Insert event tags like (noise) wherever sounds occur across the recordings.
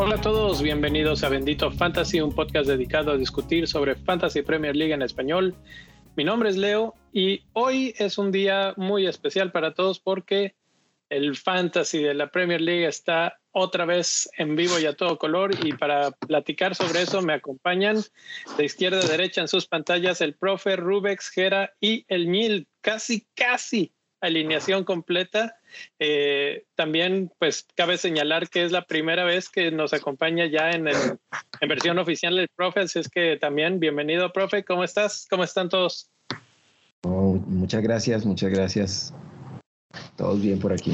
Hola a todos, bienvenidos a Bendito Fantasy, un podcast dedicado a discutir sobre Fantasy Premier League en español. Mi nombre es Leo y hoy es un día muy especial para todos porque el Fantasy de la Premier League está otra vez en vivo y a todo color y para platicar sobre eso me acompañan de izquierda a derecha en sus pantallas el profe Rubex, Gera y el Nil, casi, casi alineación completa. Eh, también, pues, cabe señalar que es la primera vez que nos acompaña ya en, en versión oficial el profe, así es que también, bienvenido, profe, ¿cómo estás? ¿Cómo están todos? Oh, muchas gracias, muchas gracias. Todos bien por aquí.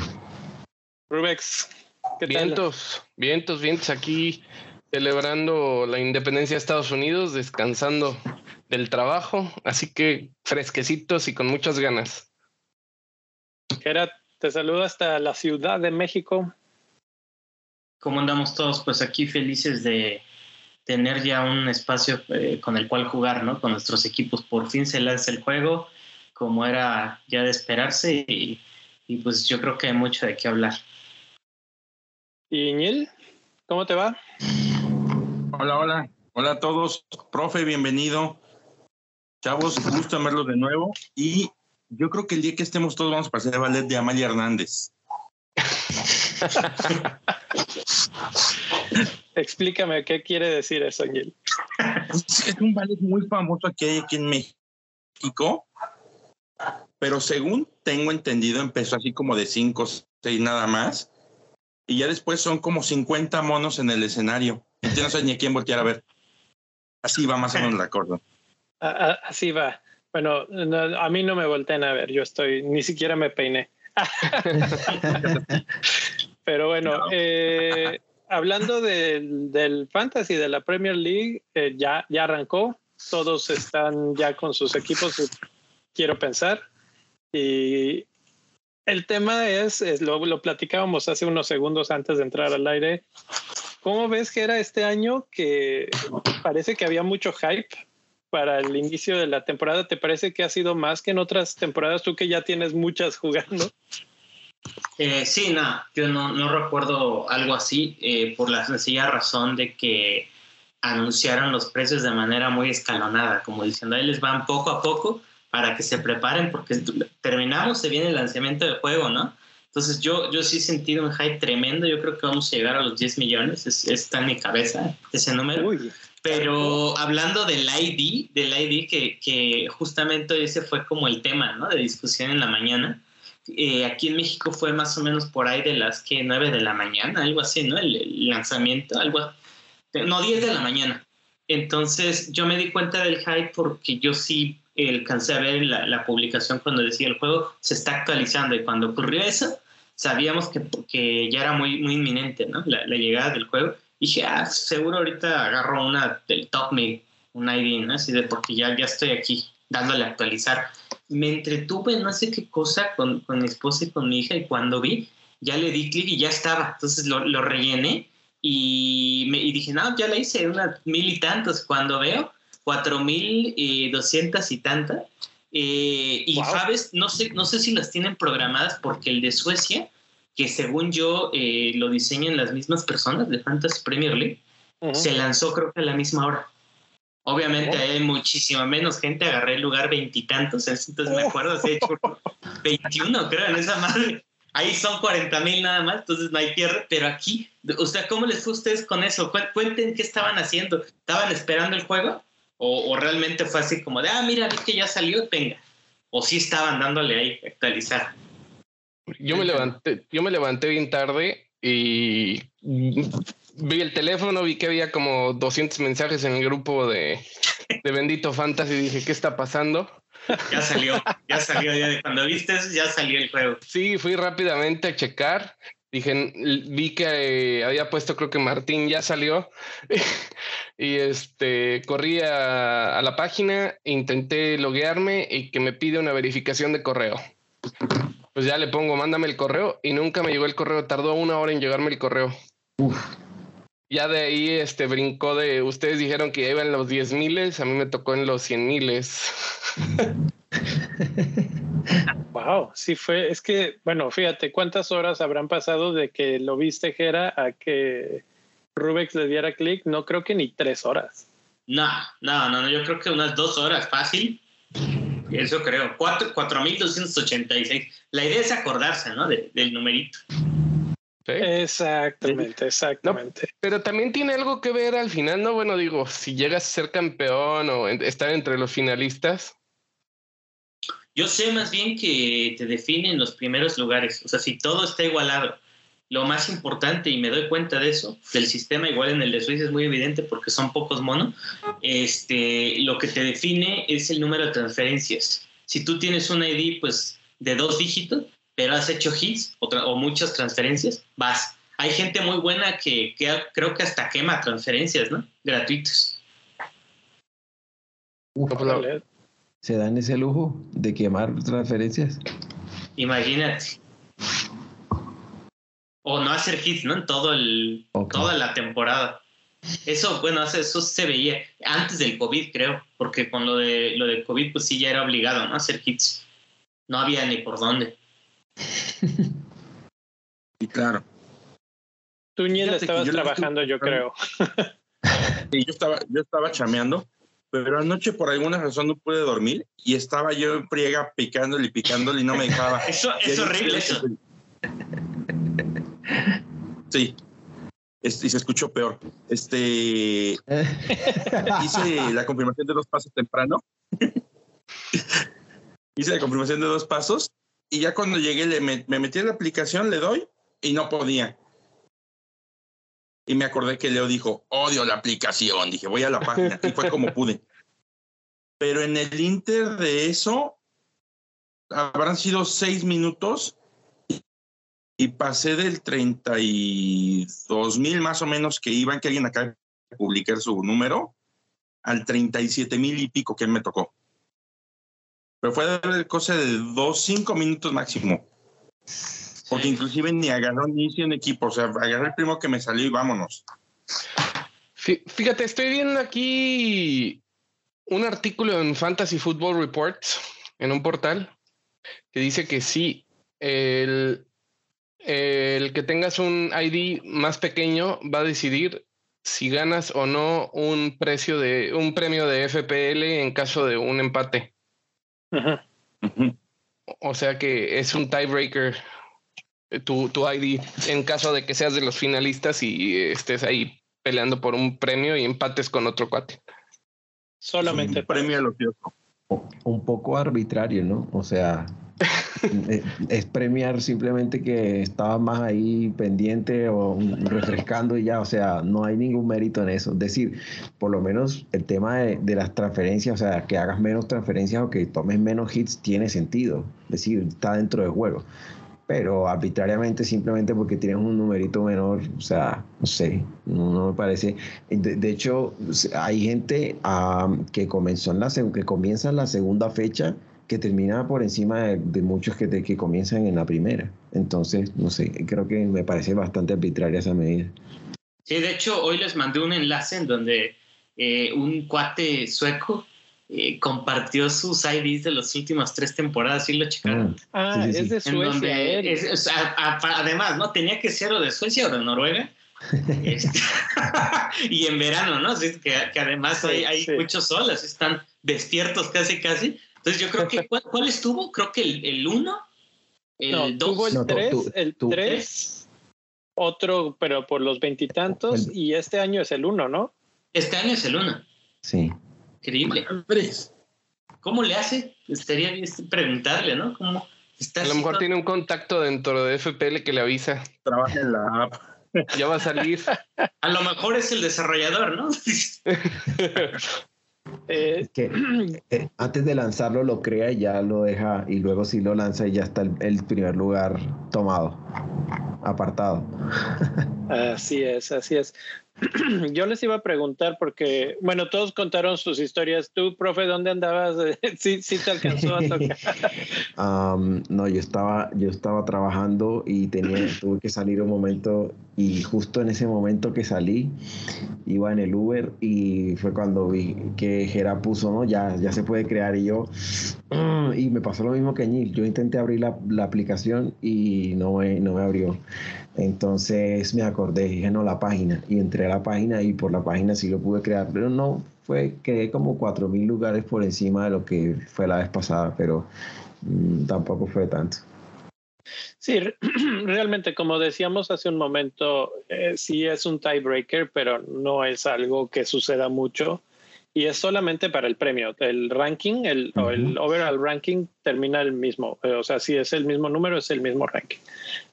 Rubex, ¿qué vientos, tal? Vientos, vientos, aquí celebrando la independencia de Estados Unidos, descansando del trabajo, así que fresquecitos y con muchas ganas. Gerard, te saludo hasta la Ciudad de México. ¿Cómo andamos todos? Pues aquí felices de tener ya un espacio eh, con el cual jugar, ¿no? Con nuestros equipos. Por fin se lanza el juego, como era ya de esperarse, y, y pues yo creo que hay mucho de qué hablar. ¿Y Ñil? ¿Cómo te va? Hola, hola. Hola a todos. Profe, bienvenido. Chavos, gusto en verlos de nuevo. Y yo creo que el día que estemos todos vamos a pasar el ballet de Amalia Hernández. (laughs) Explícame qué quiere decir eso, Gil. Es un ballet muy famoso que hay aquí en México, pero según tengo entendido, empezó así como de cinco, seis nada más, y ya después son como 50 monos en el escenario. Yo no sé ni a quién voltear a ver. Así va más o menos la cosa. Así va. Bueno, no, a mí no me volteen a ver, yo estoy, ni siquiera me peiné. (laughs) Pero bueno, eh, hablando del, del, fantasy de la Premier League, eh, ya, ya arrancó, todos están ya con sus equipos, quiero pensar. Y el tema es, es lo, lo, platicábamos hace unos segundos antes de entrar al aire. ¿Cómo ves que era este año que parece que había mucho hype para el inicio de la temporada? ¿Te parece que ha sido más que en otras temporadas? Tú que ya tienes muchas jugando. Eh, sí, no, yo no, no, recuerdo algo así eh, por la sencilla razón de que anunciaron los precios de manera muy escalonada, como diciendo, ahí les van poco a poco para que se preparen porque terminamos, se viene el lanzamiento del juego, ¿no? Entonces yo, yo sí he sentido un hype tremendo, yo creo que vamos a llegar a los 10 millones, es, está en mi cabeza ese número. Uy. Pero hablando del ID, del ID que, que, justamente ese fue como el tema ¿no? de discusión en la mañana. Eh, aquí en México fue más o menos por ahí de las que 9 de la mañana, algo así, ¿no? El, el lanzamiento, algo, no, 10 de la mañana. Entonces yo me di cuenta del hype porque yo sí alcancé a ver la, la, publicación cuando decía el juego se está actualizando y cuando ocurrió eso sabíamos que, que ya era muy, muy inminente ¿no? la, la llegada del juego dije, ah, seguro ahorita agarro una del top me, un ID, ¿no? Así de porque ya, ya estoy aquí dándole a actualizar. Me entretuve no sé qué cosa con, con mi esposa y con mi hija y cuando vi, ya le di clic y ya estaba. Entonces lo, lo rellené y, me, y dije, no, ya la hice, unas mil y tantos. Cuando veo, cuatro mil doscientas y tantas. Eh, y wow. sabes, no sé, no sé si las tienen programadas porque el de Suecia que según yo eh, lo diseñan las mismas personas de Fantasy Premier League, uh -huh. se lanzó creo que a la misma hora. Obviamente uh -huh. hay muchísima menos gente, agarré el lugar veintitantos, entonces me acuerdo, se hecho 21 creo en esa madre. Ahí son 40 mil nada más, entonces no hay pierde, pero aquí, o sea, ¿cómo les fue a ustedes con eso? Cuenten qué estaban haciendo. ¿Estaban esperando el juego? ¿O, o realmente fue así como de, ah, mira, vi que ya salió, venga? ¿O sí estaban dándole ahí actualizar? Yo me levanté, yo me levanté bien tarde y vi el teléfono, vi que había como 200 mensajes en el grupo de, de Bendito Fantasy y dije, ¿qué está pasando? Ya salió, ya salió, ya, cuando viste eso ya salió el juego. Sí, fui rápidamente a checar. Dije, vi que eh, había puesto, creo que Martín ya salió. (laughs) y este, corrí a, a la página, intenté loguearme y que me pide una verificación de correo pues ya le pongo, mándame el correo y nunca me llegó el correo. Tardó una hora en llegarme el correo. Uf. Ya de ahí este brincó de ustedes dijeron que ya iban los 10 miles, a mí me tocó en los 100 miles. (laughs) wow, sí fue, es que, bueno, fíjate cuántas horas habrán pasado de que lo viste Jera a que Rubex le diera clic, no creo que ni tres horas. No, no, no, yo creo que unas dos horas fácil. Eso creo. 4.286. La idea es acordarse, ¿no? del numerito. Exactamente, exactamente. pero también tiene algo que ver al final, ¿no? Bueno, digo, si llegas a ser campeón o estar entre los finalistas. Yo sé más bien que te definen los primeros lugares. O sea, si todo está igualado, lo más importante, y me doy cuenta de eso, del sistema igual en el de Suiza es muy evidente porque son pocos monos, este, lo que te define es el número de transferencias. Si tú tienes un ID pues, de dos dígitos, pero has hecho hits o, muchas transferencias, vas. Hay gente muy buena que, creo que hasta quema transferencias, ¿no? Gratuitos. ¿Se dan ese lujo de quemar transferencias? Imagínate. O no hacer hits, ¿no? En todo el, toda la temporada. Eso, bueno, eso se veía antes del COVID, creo, porque con lo de lo de COVID, pues sí ya era obligado, ¿no? Hacer hits. No había ni por dónde. (laughs) Y claro. Tú ni estabas trabajando, yo creo. (laughs) Sí, yo estaba, yo estaba chameando, pero anoche por alguna razón no pude dormir y estaba yo en priega picándole y picándole y no me dejaba. (laughs) eso es horrible eso. (laughs) Sí. y se escuchó peor. Este hice la confirmación de dos pasos temprano. (laughs) hice la confirmación de dos pasos y ya cuando llegué le me, metí en la aplicación, le doy y no podía. Y me acordé que Leo dijo, odio la aplicación. Dije, voy a la página. Y fue como pude. Pero en el inter de eso, habrán sido seis minutos y pasé del 32 mil más o menos que iban, que alguien acá publicar su número, al 37 mil y pico que me tocó. Pero fue cosa de dos, cinco minutos máximo. Porque inclusive ni agarró ni hice en equipo. O sea, agarré el primo que me salió y vámonos. Fíjate, estoy viendo aquí un artículo en Fantasy Football Reports, en un portal, que dice que sí, el, el que tengas un ID más pequeño va a decidir si ganas o no un precio de un premio de FPL en caso de un empate. O sea que es un tiebreaker tu, tu ID en caso de que seas de los finalistas y estés ahí peleando por un premio y empates con otro cuate. Solamente premio a Un poco arbitrario, ¿no? O sea, (laughs) eh, es premiar simplemente que estaba más ahí pendiente o refrescando y ya, o sea, no hay ningún mérito en eso. Es decir, por lo menos el tema de, las transferencias, o sea, que hagas menos transferencias o que tomes menos hits tiene sentido. Es decir, está dentro del juego. Pero arbitrariamente, simplemente porque tienes un numerito menor, o sea, no sé, no, me parece. De, hecho, hay gente ah, que comenzó en la que comienza en la segunda fecha que termina por encima de, muchos que, que comienzan en la primera. Entonces, no sé, creo que me parece bastante arbitraria esa medida. Sí, de hecho, hoy les mandé un enlace en donde eh, un cuate sueco eh, compartió sus IDs de las últimas tres temporadas y lo checaron. Ah, ah es de Suecia. además, ¿no? Tenía que ser o de Suecia o de Noruega. (laughs) Este, (laughs) y en verano, ¿no? que, que, además hay, hay muchos soles, están despiertos casi, casi. Entonces yo creo que, ¿cuál, estuvo? Creo que el 1, el 2. tuvo el 3, el 3, otro, pero por los veintitantos, y, este año es el 1, ¿no? Este año es el 1. Sí. Increíble. ¿Cómo le hace? Estaría bien preguntarle, ¿no? ¿Cómo está a lo mejor tiene un contacto dentro de FPL que le avisa. Trabaja en la app. Ya va a salir. A lo mejor es el desarrollador, ¿no? (laughs) Eh, que eh, antes de lanzarlo lo crea y ya lo deja y luego si lo lanza y ya está el, primer lugar tomado, apartado. Así es, así es. (clears throat) yo les iba a preguntar porque, bueno, todos contaron sus historias. Tú, profe, ¿dónde andabas? (laughs) ¿Sí, sí te alcanzó a tocar? (laughs) um, no, yo estaba, yo estaba trabajando y tenía, (clears throat) tuve que salir un momento y justo en ese momento que salí iba en el Uber y fue cuando vi que Gera puso, ¿no? Ya, ya se puede crear y yo, mm", (clears throat) y me pasó lo mismo que Neil. Yo intenté abrir la, la aplicación y no me, no me abrió. Entonces me acordé, dije, no, la página. Y entré a la página y por la página sí lo pude crear, pero no, fue, quedé como 4.000 lugares por encima de lo que fue la vez pasada, pero mmm, tampoco fue tanto. Sí, (clears throat) realmente, como decíamos hace un momento, eh, sí es un tiebreaker, pero no es algo que suceda mucho y es solamente para el premio. El ranking, el, uh -huh. o el overall ranking termina el mismo. O sea, si es el mismo número, es el mismo ranking.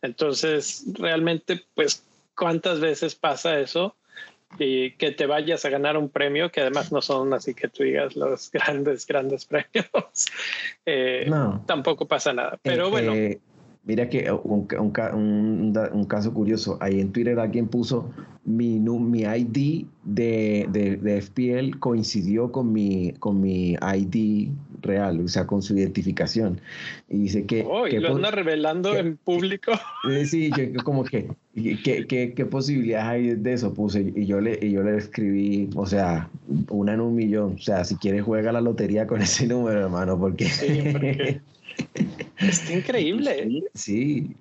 Entonces, realmente, pues, ¿cuántas veces pasa eso? Y que te vayas a ganar un premio, que además no son así que tú digas los (laughs) grandes, grandes premios. Eh, no. Tampoco pasa nada. Pero eh, bueno. Eh, mira que un, un, un, un, caso curioso, ahí en Twitter alguien puso mi, mi ID de, de, de, FPL coincidió con mi, con mi ID real, o sea, con su identificación. Y dice que... Oh, y que lo anda revelando que, en público. (laughs) Sí, yo como que, ¿qué, qué, qué posibilidades hay de eso? Puse, y yo, le, y yo le escribí, o sea, una en un millón. O sea, si quieres juega la lotería con ese número, hermano, porque... Sí, porque... (laughs) Está increíble. Sí.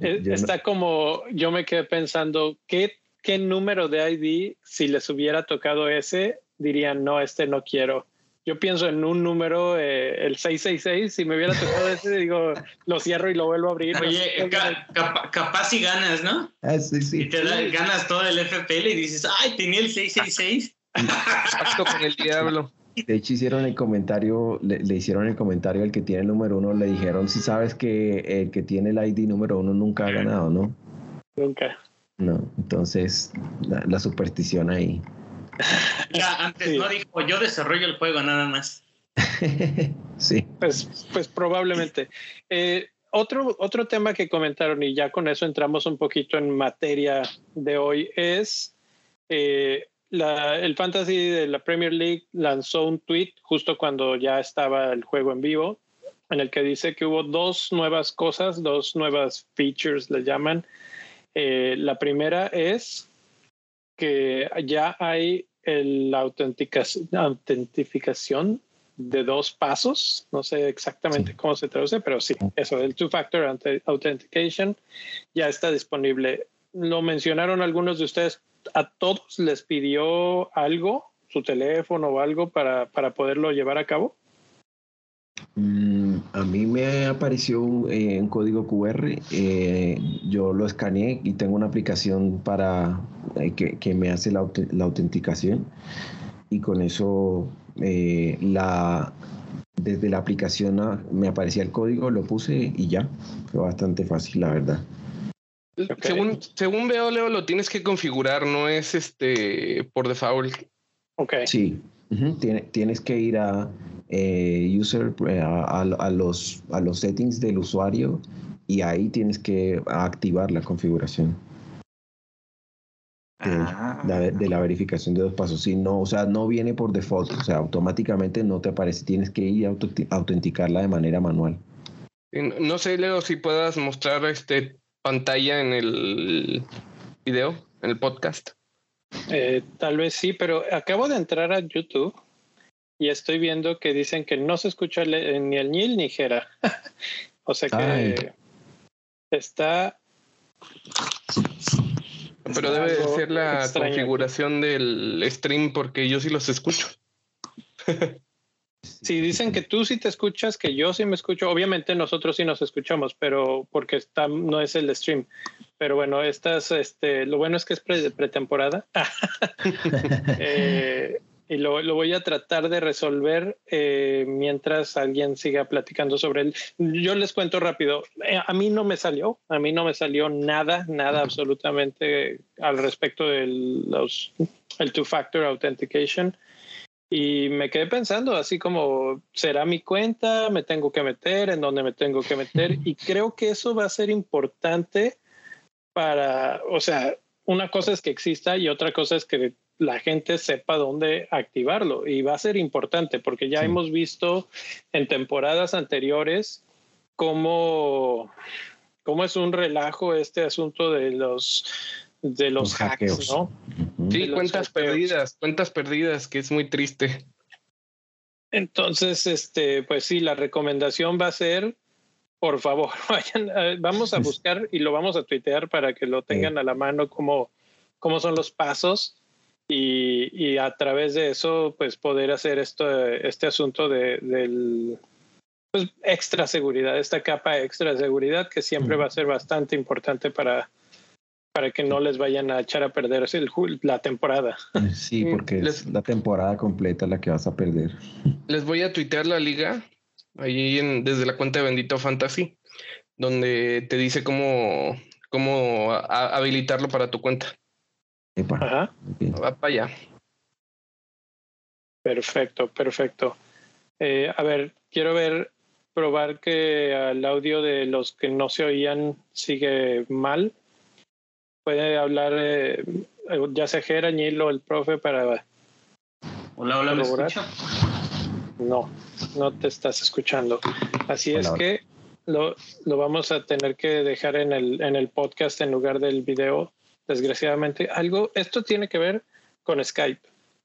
Está no... como, yo me quedé pensando, ¿qué, ¿qué número de ID, si les hubiera tocado ese, dirían, no, este no quiero? Yo pienso en un número, eh, el 666, si me hubiera tocado ese, (laughs) digo, lo cierro y lo vuelvo a abrir. Oye, no sé ca capa capaz si ganas, ¿no? Ah, sí, sí. Y te da, ganas todo el FPL y dices, ay, tenía el 666. Pacto (laughs) con el diablo. De hecho, hicieron el comentario, le, le, hicieron el comentario al que tiene el número uno, le dijeron, si sabes que el que tiene el ID número uno nunca ha ganado, ¿no? Nunca. No, entonces la, la superstición ahí. Ya, antes sí. no dijo, yo desarrollo el juego nada más. (laughs) sí. Pues, pues probablemente. Eh, otro, otro tema que comentaron, y ya con eso entramos un poquito en materia de hoy, es eh, la, el Fantasy de la Premier League lanzó un tweet justo cuando ya estaba el juego en vivo, en el que dice que hubo dos nuevas cosas, dos nuevas features, le llaman. Eh, la primera es que ya hay la autentificación de dos pasos. No sé exactamente cómo se traduce, pero sí, eso, el two-factor authentication ya está disponible. Lo mencionaron algunos de ustedes a todos les pidió algo, su teléfono o algo para, para poderlo llevar a cabo? Mm, a mí me apareció un, eh, un código QR, eh, yo lo escaneé y tengo una aplicación para eh, que, que, me hace la, la, autenticación y con eso eh, la, desde la aplicación me aparecía el código, lo puse y ya, fue bastante fácil la verdad. Okay. Según, según veo, Leo, lo tienes que configurar, no es este por default. Ok. Sí, uh -huh. Tien, tienes que ir a eh, user, a, a, a, los, a los settings del usuario y ahí tienes que activar la configuración. De, ah. de, de, la verificación de dos pasos. Si no, o sea, no viene por default, o sea, automáticamente no te aparece, tienes que ir a autenticarla de manera manual. No sé, Leo, si puedas mostrar este pantalla en el video, en el podcast? Eh, tal vez sí, pero acabo de entrar a YouTube y estoy viendo que dicen que no se escucha ni el Nil ni Jera. (laughs) o sea que Ay. está. Pero debe de ser la extraño. configuración del stream porque yo sí los escucho. (laughs) Si dicen que tú sí te escuchas, que yo sí me escucho, obviamente nosotros sí nos escuchamos, pero porque está, no es el stream. Pero bueno, estas, este, lo bueno es que es pre, pretemporada. (laughs) eh, y lo, lo, voy a tratar de resolver eh, mientras alguien siga platicando sobre él. Yo les cuento rápido. Eh, a mí no me salió, a mí no me salió nada, nada absolutamente al respecto del los, el two-factor authentication. Y me quedé pensando, así como, ¿será mi cuenta? ¿Me tengo que meter? ¿En dónde me tengo que meter? (laughs) Y creo que eso va a ser importante para, o sea, una cosa es que exista y otra cosa es que la gente sepa dónde activarlo y va a ser importante porque ya hemos visto en temporadas anteriores cómo, cómo es un relajo este asunto de los de los, hacks, ¿no? Sí, cuentas perdidas, cuentas perdidas, que es muy triste. Entonces, este, pues sí, la recomendación va a ser, por favor, (laughs) vayan, vamos a buscar y lo vamos a tuitear para que lo tengan a la mano como cómo son los pasos y, a través de eso, pues poder hacer esto, este asunto de, del pues, extra seguridad, esta capa extra seguridad que siempre va a ser bastante importante para, para que no les vayan a echar a perder la temporada. Sí, porque es la temporada completa la que vas a perder. Les voy a tuitear la liga ahí en, desde la cuenta de Bendito Fantasy, donde te dice cómo, cómo habilitarlo para tu cuenta. Ajá. Va para allá. Perfecto, perfecto. Eh, a ver, quiero ver, probar que el audio de los que no se oían sigue mal. Puede hablar eh, ya sea Gerañil o el profe para. Hola, hola, ¿me escucha? No, no te estás escuchando. Así es que lo, lo, vamos a tener que dejar en el, en el podcast en lugar del video desgraciadamente. Algo, esto tiene que ver con Skype.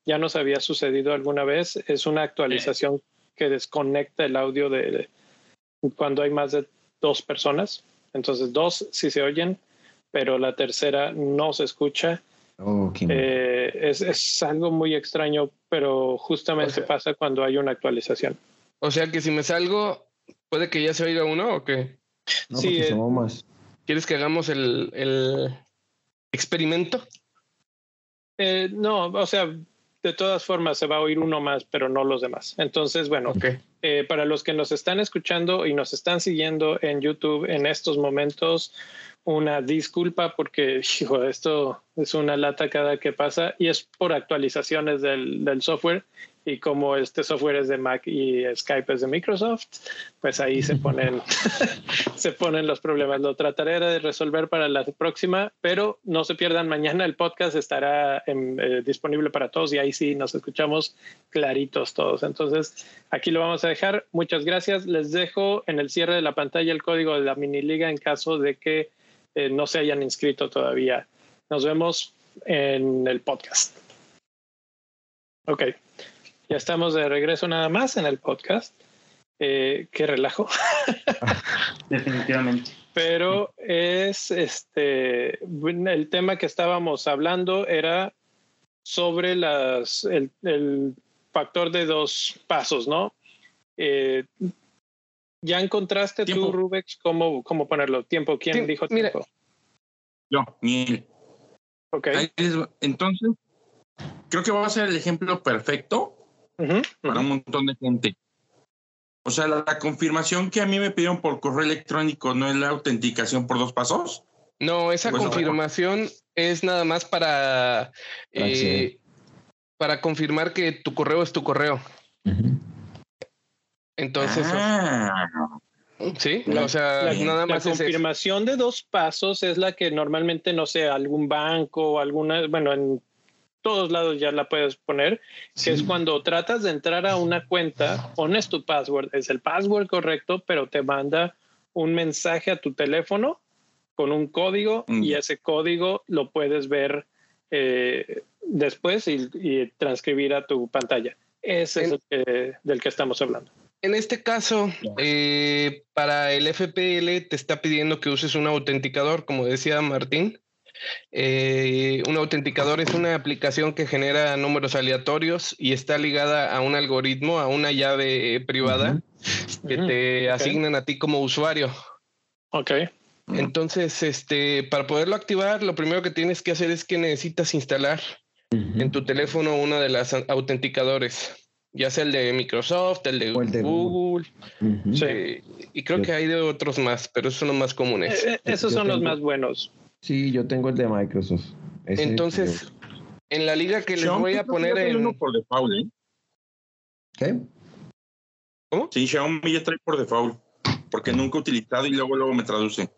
Ya nos había sucedido alguna vez. Es una actualización que desconecta el audio de, cuando hay más de dos personas. Entonces, dos sí se oyen, pero la tercera no se escucha. Oh, eh, es, es, algo muy extraño, pero justamente pasa cuando hay una actualización. O sea que si me salgo, puede que ya se oiga uno o qué? No, sí, eh, más. ¿Quieres que hagamos el, el, experimento? Eh, no, o sea, de todas formas se va a oír uno más, pero no los demás. Entonces, bueno, eh, para los que nos están escuchando y nos están siguiendo en YouTube en estos momentos, una disculpa porque (laughs) hijo, esto es una lata cada que pasa y es por actualizaciones del, del software y como este software es de Mac y Skype es de Microsoft, pues ahí se ponen, (laughs) se ponen los problemas. Lo trataré de resolver para la próxima, pero no se pierdan mañana el podcast estará eh, disponible para todos y ahí sí nos escuchamos claritos todos. Entonces aquí lo vamos a dejar. Muchas gracias. Les dejo en el cierre de la pantalla el código de la mini liga en caso de que eh, no se hayan inscrito todavía. Nos vemos en el podcast. Ok. Ya estamos de regreso nada más en el podcast. Eh, qué relajo. (laughs) Definitivamente. Pero es este el tema que estábamos hablando era sobre las el, factor de dos pasos, ¿no? Eh, ¿Ya encontraste tú, Rubex, cómo, cómo ponerlo? ¿Tiempo? ¿Quién dijo tiempo? Yo, Miel. Ok. Entonces, creo que va a ser el ejemplo perfecto para un montón de gente. O sea, la, confirmación que a mí me pidieron por correo electrónico no es la autenticación por dos pasos. No, esa pues, confirmación es nada más para, eh, para confirmar que tu correo es tu correo. Entonces, ah. sí, o sea, nada más. La confirmación de dos pasos es la que normalmente, no sé, algún banco o alguna, bueno, en todos lados ya la puedes poner, que es cuando tratas de entrar a una cuenta, pones tu password, es el password correcto, pero te manda un mensaje a tu teléfono con un código y mm. ese código lo puedes ver eh, después y, transcribir a tu pantalla. Ese es el del que estamos hablando. En este caso, eh, para el FPL te está pidiendo que uses un autenticador, como decía Martín. Eh, un autenticador es una aplicación que genera números aleatorios y está ligada a un algoritmo, a una llave privada que te asignan a ti como usuario. Ok. Entonces, este, para poderlo activar, lo primero que tienes que hacer es que necesitas instalar en tu teléfono uno de los autenticadores, ya sea el de Microsoft, el de, Google. sí. Y creo que hay de otros más, pero esos son los más comunes. Eh, eh, esos son los más buenos. Sí, yo tengo el de Microsoft. Entonces, en la liga que les voy a poner en... uno por default, ¿eh? ¿Qué? ¿Cómo? Sí, Xiaomi ya trae por default, porque nunca he utilizado y luego luego me traduce.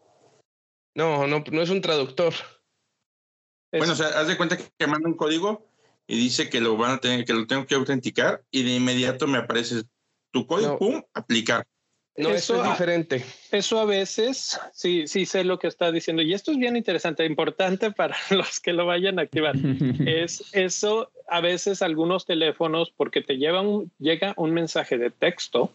No, no, no es un traductor. Bueno, o sea, haz de cuenta que manda un código y dice que lo van a tener, que lo tengo que autenticar y de inmediato me aparece tu código, pum, aplicar. No, eso, es diferente. Eso a veces, sí, sí sé lo que está diciendo. Y esto es bien interesante, importante (laughs) para los que lo vayan a activar. (laughs) es eso, a veces algunos teléfonos, porque te llevan, llega un mensaje de texto.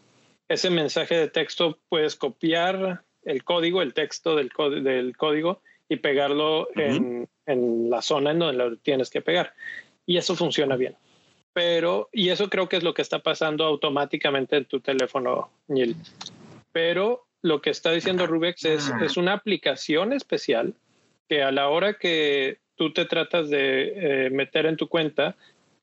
Ese mensaje de texto puedes copiar el código, el texto del, del código y pegarlo en, en la zona en donde lo tienes que pegar. Y eso funciona bien pero, y eso creo que es lo que está pasando automáticamente en tu teléfono, Neil. Pero lo que está diciendo Rubex es, ah. es una aplicación especial que a la hora que tú te tratas de eh, meter en tu cuenta,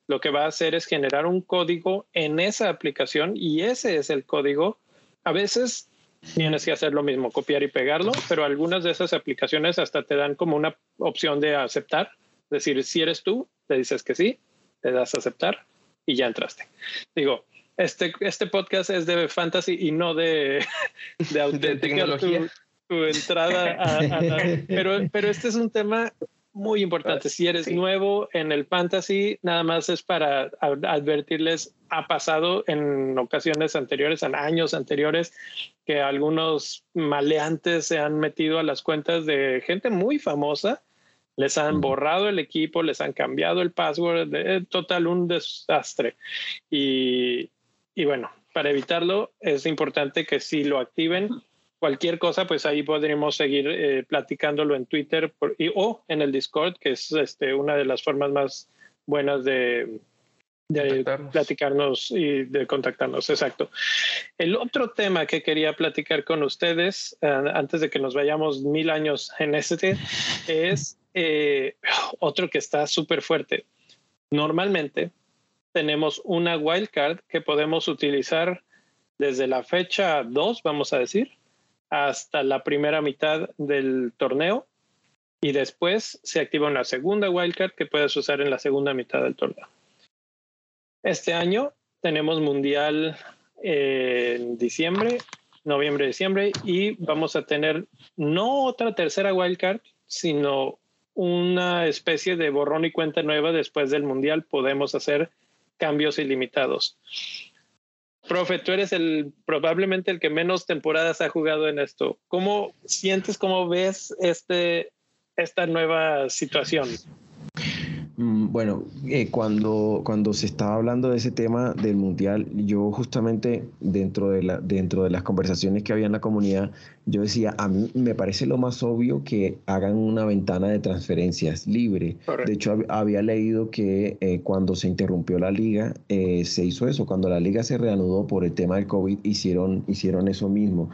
lo que va a hacer es generar un código en esa aplicación y ese es el código. A veces tienes que hacer lo mismo, copiar y pegarlo, pero algunas de esas aplicaciones hasta te dan como una opción de aceptar. Decir, si eres tú, le dices que sí, le das a aceptar y ya entraste. Digo, este, este podcast es de fantasy y no de, (laughs) de, tecnología. Tu, entrada a, (laughs) pero, pero este es un tema muy importante. Si eres nuevo en el fantasy, nada más es para advertirles, ha pasado en ocasiones anteriores, en años anteriores, que algunos maleantes se han metido a las cuentas de gente muy famosa les han borrado el equipo, les han cambiado el password, de, total un desastre. Y, y, bueno, para evitarlo es importante que si lo activen, cualquier cosa, pues ahí podremos seguir eh, platicándolo en Twitter y, o en el Discord, que es este, una de las formas más buenas de, de platicarnos y de contactarnos. Exacto. El otro tema que quería platicar con ustedes, eh, antes de que nos vayamos mil años en este, es eh, (laughs) otro que está súper fuerte. Normalmente tenemos una wildcard que podemos utilizar desde la fecha 2, vamos a decir, hasta la primera mitad del torneo y después se activa una segunda wildcard que puedes usar en la segunda mitad del torneo. Este año tenemos mundial en diciembre, noviembre, diciembre y vamos a tener no otra tercera wildcard, sino una especie de borrón y cuenta nueva después del Mundial, podemos hacer cambios ilimitados. Profe, tú eres el probablemente el que menos temporadas ha jugado en esto. ¿Cómo sientes, cómo ves este, esta nueva situación? Mm, bueno, eh, cuando, cuando se estaba hablando de ese tema del mundial, yo justamente dentro de, la, dentro de las conversaciones que había en la comunidad, yo decía, a mí me parece lo más obvio que hagan una ventana de transferencias libre. De hecho, había leído que eh, cuando se interrumpió la liga, eh, se hizo eso. Cuando la liga se reanudó por el tema del COVID, hicieron, hicieron eso mismo.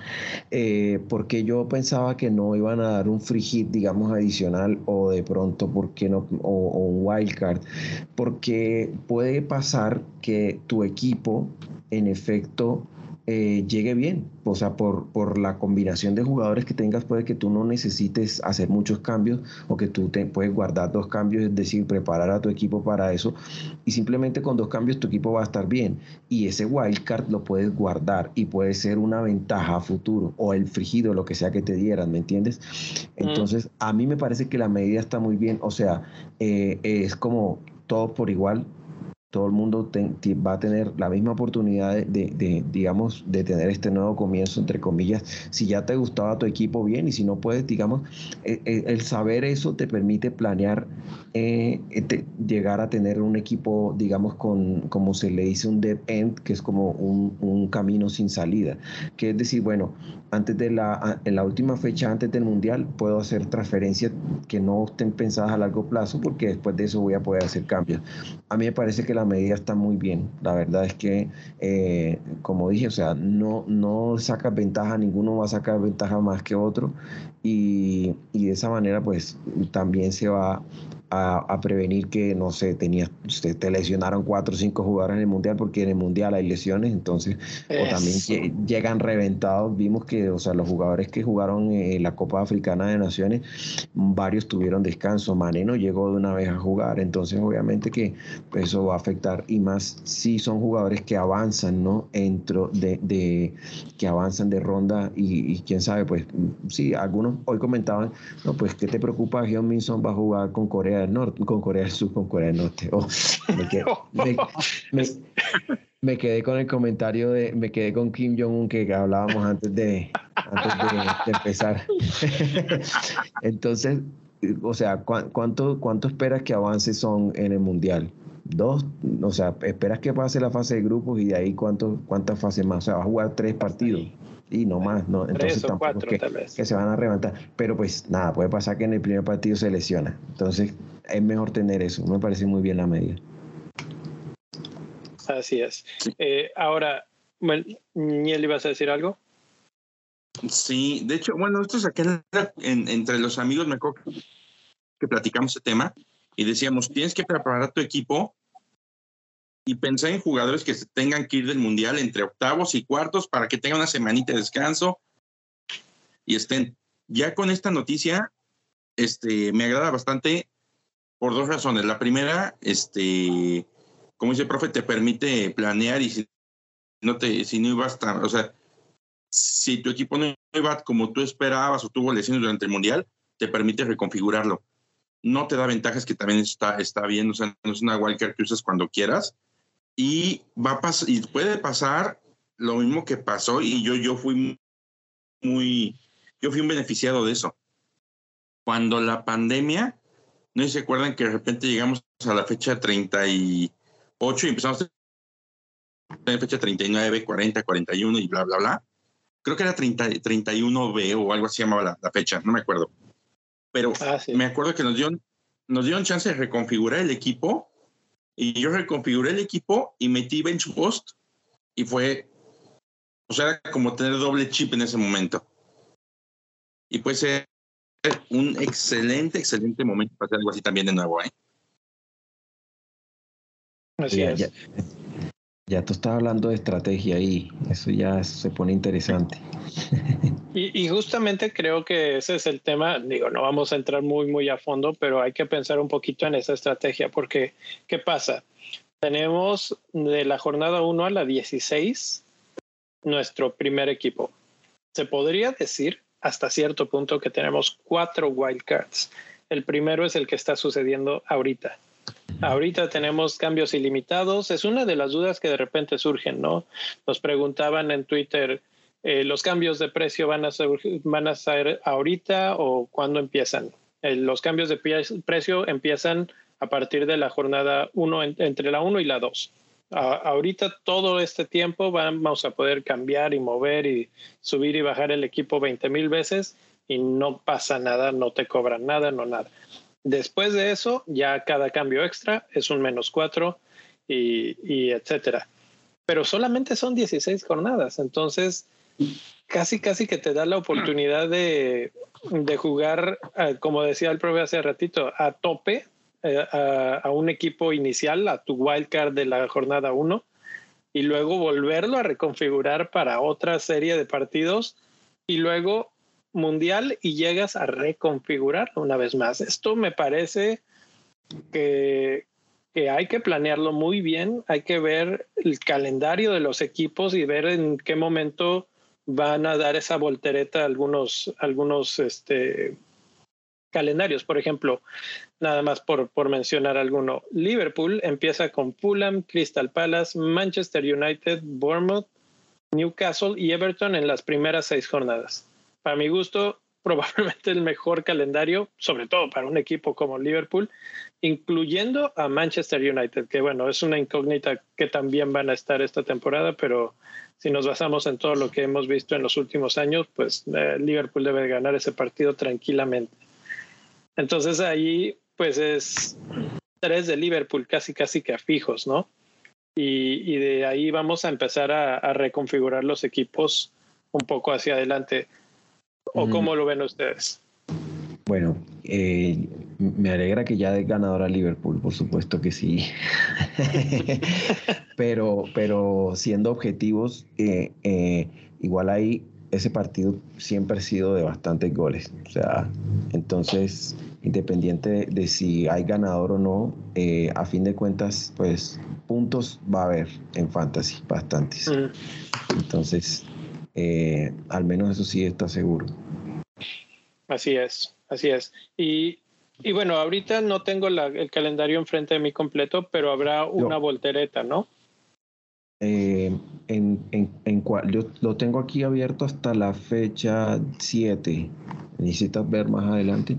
porque yo pensaba que no iban a dar un free hit, digamos, adicional o de pronto, ¿por qué no? O, o un wildcard, porque puede pasar que tu equipo en efecto eh, llegue bien. O sea, por, por la combinación de jugadores que tengas, puede que tú no necesites hacer muchos cambios o que tú te puedes guardar dos cambios, es decir, preparar a tu equipo para eso. Y simplemente con dos cambios tu equipo va a estar bien. Y ese wildcard lo puedes guardar y puede ser una ventaja a futuro o el frigido, lo que sea que te dieran, ¿me entiendes? Entonces, a mí me parece que la medida está muy bien. O sea, eh, es como todo por igual todo el mundo va a tener la misma oportunidad de, digamos, de tener este nuevo comienzo, entre comillas, si ya te gustaba tu equipo bien y si no puedes, digamos, e, e, el, saber eso te permite planear, eh, llegar a tener un equipo, digamos, con, como se le dice, un dead end, que es como un, un camino sin salida, que es decir, bueno, antes de la, en la última fecha, antes del Mundial, puedo hacer transferencias que no estén pensadas a largo plazo, porque después de eso voy a poder hacer cambios. A mí me parece que la medida está muy bien. La verdad es que, eh, como dije, o sea, no, no sacas ventaja, ninguno va a sacar ventaja más que otro. Y, y de esa manera, pues también se va a, prevenir que, no sé, tenías, te lesionaron cuatro o cinco jugadores en el Mundial, porque en el Mundial hay lesiones, entonces, o también llegan reventados. Vimos que, o sea, los jugadores que jugaron en la Copa Africana de Naciones, varios tuvieron descanso. Maneno llegó de una vez a jugar, entonces, obviamente que eso va a afectar, y más si son jugadores que avanzan, ¿no? Entro de, de que avanzan de ronda, y, quién sabe, pues, sí, algunos hoy comentaban, no, pues, ¿qué te preocupa? John Minson va a jugar con Corea Corea Norte, con Corea del Sur, con Corea del Norte. Me, quedé, con el comentario de, me quedé con Kim Jong-un que hablábamos antes de, antes de, empezar. (laughs) Entonces, o sea, ¿cuánto, ¿cuánto esperas que avance son en el Mundial? Dos, o sea, esperas que pase la fase de grupos y de ahí cuánto, cuántas fases más. O sea, va a jugar tres partidos y no más, ¿no? Entonces tampoco que, que, se van a levantar. Pero pues nada, puede pasar que en el primer partido se lesiona. Entonces es mejor tener eso. Me parece muy bien la medida. Así es. Eh, ahora, Niel, ¿ibas a decir algo? Sí, de hecho, bueno, esto es aquí entre los amigos, me acuerdo que platicamos ese tema y decíamos, tienes que preparar tu equipo y pensar en jugadores que se tengan que ir del mundial entre octavos y cuartos para que tengan una semanita de descanso y estén. Ya con esta noticia, este, me agrada bastante por dos razones. La primera, este, como dice el profe, te permite planear y si no te, si no ibas tan, o sea, si tu equipo no iba como tú esperabas o tuvo lesiones durante el mundial, te permite reconfigurarlo. No te da ventajas que también está, está bien, o sea, no es una wildcard que usas cuando quieras, y va a y puede pasar lo mismo que pasó y yo, yo fui muy, yo fui un beneficiado de eso. Cuando la pandemia, no se acuerdan que de repente llegamos a la fecha 38 y empezamos a tener fecha 39, 40, 41 y bla, bla, bla. Creo que era 30, 31B o algo así llamaba la, fecha, no me acuerdo. Pero ah, me acuerdo que nos dieron, nos dieron chance de reconfigurar el equipo y yo reconfiguré el equipo y metí bench post y fue, o sea, como tener doble chip en ese momento. Y puede ser un excelente, excelente momento para hacer algo así también de nuevo, ¿eh? Así ya, es. Ya, tú estás hablando de estrategia y eso ya se pone interesante. (laughs) Y, y, justamente creo que ese es el tema, digo, no vamos a entrar muy, muy a fondo, pero hay que pensar un poquito en esa estrategia, porque ¿qué pasa? Tenemos de la jornada 1 a la 16 nuestro primer equipo. Se podría decir hasta cierto punto que tenemos cuatro wildcards. El primero es el que está sucediendo ahorita. Ahorita tenemos cambios ilimitados. Es una de las dudas que de repente surgen, ¿no? Nos preguntaban en Twitter, eh, ¿los cambios de precio van a, ser, van a ser ahorita o cuándo empiezan? Eh, los cambios de precio empiezan a partir de la jornada 1, entre la 1 y la 2. ahorita todo este tiempo vamos a poder cambiar y mover y subir y bajar el equipo 20 mil veces y no pasa nada, no te cobran nada, no nada. Después de eso, ya cada cambio extra es un menos 4 y, etcétera. Pero solamente son 16 jornadas, entonces casi, casi que te da la oportunidad de, de jugar, eh, como decía el profe hace ratito, a tope eh, a, un equipo inicial, a tu wildcard de la jornada 1, y luego volverlo a reconfigurar para otra serie de partidos, y luego mundial y llegas a reconfigurarlo una vez más. Esto me parece que, que hay que planearlo muy bien, hay que ver el calendario de los equipos y ver en qué momento van a dar esa voltereta algunos, algunos este, calendarios. Por ejemplo, nada más por, por mencionar alguno, Liverpool empieza con Fulham, Crystal Palace, Manchester United, Bournemouth, Newcastle y Everton en las primeras seis jornadas. Para mi gusto, (laughs) probablemente el mejor calendario, sobre todo para un equipo como Liverpool, incluyendo a Manchester United, que bueno, es una incógnita que también van a estar esta temporada, pero si nos basamos en todo lo que hemos visto en los últimos años, pues eh, Liverpool debe ganar ese partido tranquilamente. Entonces ahí pues es tres de Liverpool casi casi que a fijos, ¿no? Y, de ahí vamos a empezar a, reconfigurar los equipos un poco hacia adelante. ¿O cómo lo ven ustedes? Bueno, eh, me alegra que ya ganador ganadora Liverpool, por supuesto que sí. (laughs) pero, pero siendo objetivos, eh, eh, igual ahí ese partido siempre ha sido de bastantes goles. O sea, entonces, independiente de, si hay ganador o no, eh, a fin de cuentas, pues puntos va a haber en fantasy, bastantes. Entonces, eh, al menos eso sí está seguro. Así es, así es. Y Y bueno, ahorita no tengo el calendario enfrente de mí completo, pero habrá una voltereta, ¿no? Eh, en, en, en yo lo tengo aquí abierto hasta la fecha 7. ¿Necesitas ver más adelante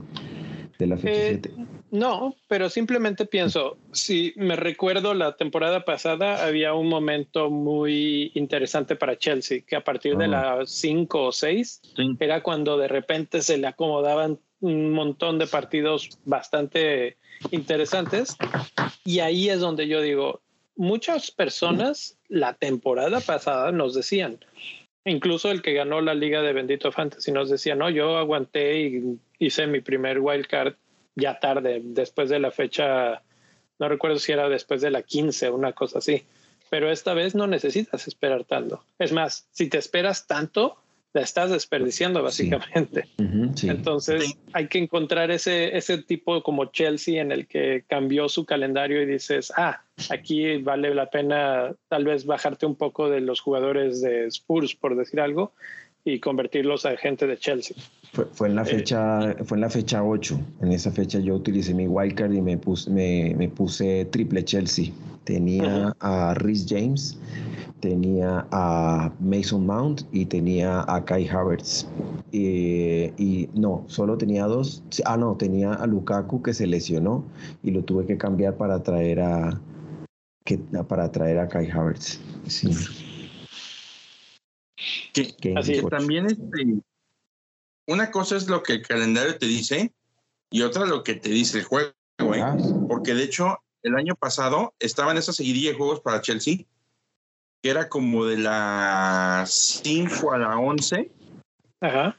de la fecha 7? No, pero simplemente pienso, si me recuerdo la temporada pasada, había un momento muy interesante para Chelsea, que a partir de las 5 o 6 era cuando de repente se le acomodaban un montón de partidos bastante interesantes. Y ahí es donde yo digo, muchas personas la temporada pasada nos decían, incluso el que ganó la liga de Bendito Fantasy nos decía, no, yo aguanté y hice mi primer wild card ya tarde, después de la fecha, no recuerdo si era después de la 15, una cosa así. Pero esta vez no necesitas esperar tanto. Es más, si te esperas tanto, la estás desperdiciando básicamente. Entonces hay que encontrar ese, ese tipo como Chelsea en el que cambió su calendario y dices, ah, aquí vale la pena tal vez bajarte un poco de los jugadores de Spurs, por decir algo, y convertirlos a gente de Chelsea. Fue, en la eh, fecha, fue en la fecha 8. En esa fecha yo utilicé mi wildcard y me puse, me, puse triple Chelsea. Tenía a Rhys James, tenía a Mason Mount y tenía a Kai Havertz. Y, no, solo tenía dos. Ah, no, tenía a Lukaku que se lesionó y lo tuve que cambiar para traer a que, para traer a Kai Havertz. Sí. Que, también este, una cosa es lo que el calendario te dice y otra lo que te dice el juego. ¿eh? Porque de hecho, el año pasado estaban esas seguidilla de juegos para Chelsea, que era como de las 5 a la 11. Ajá.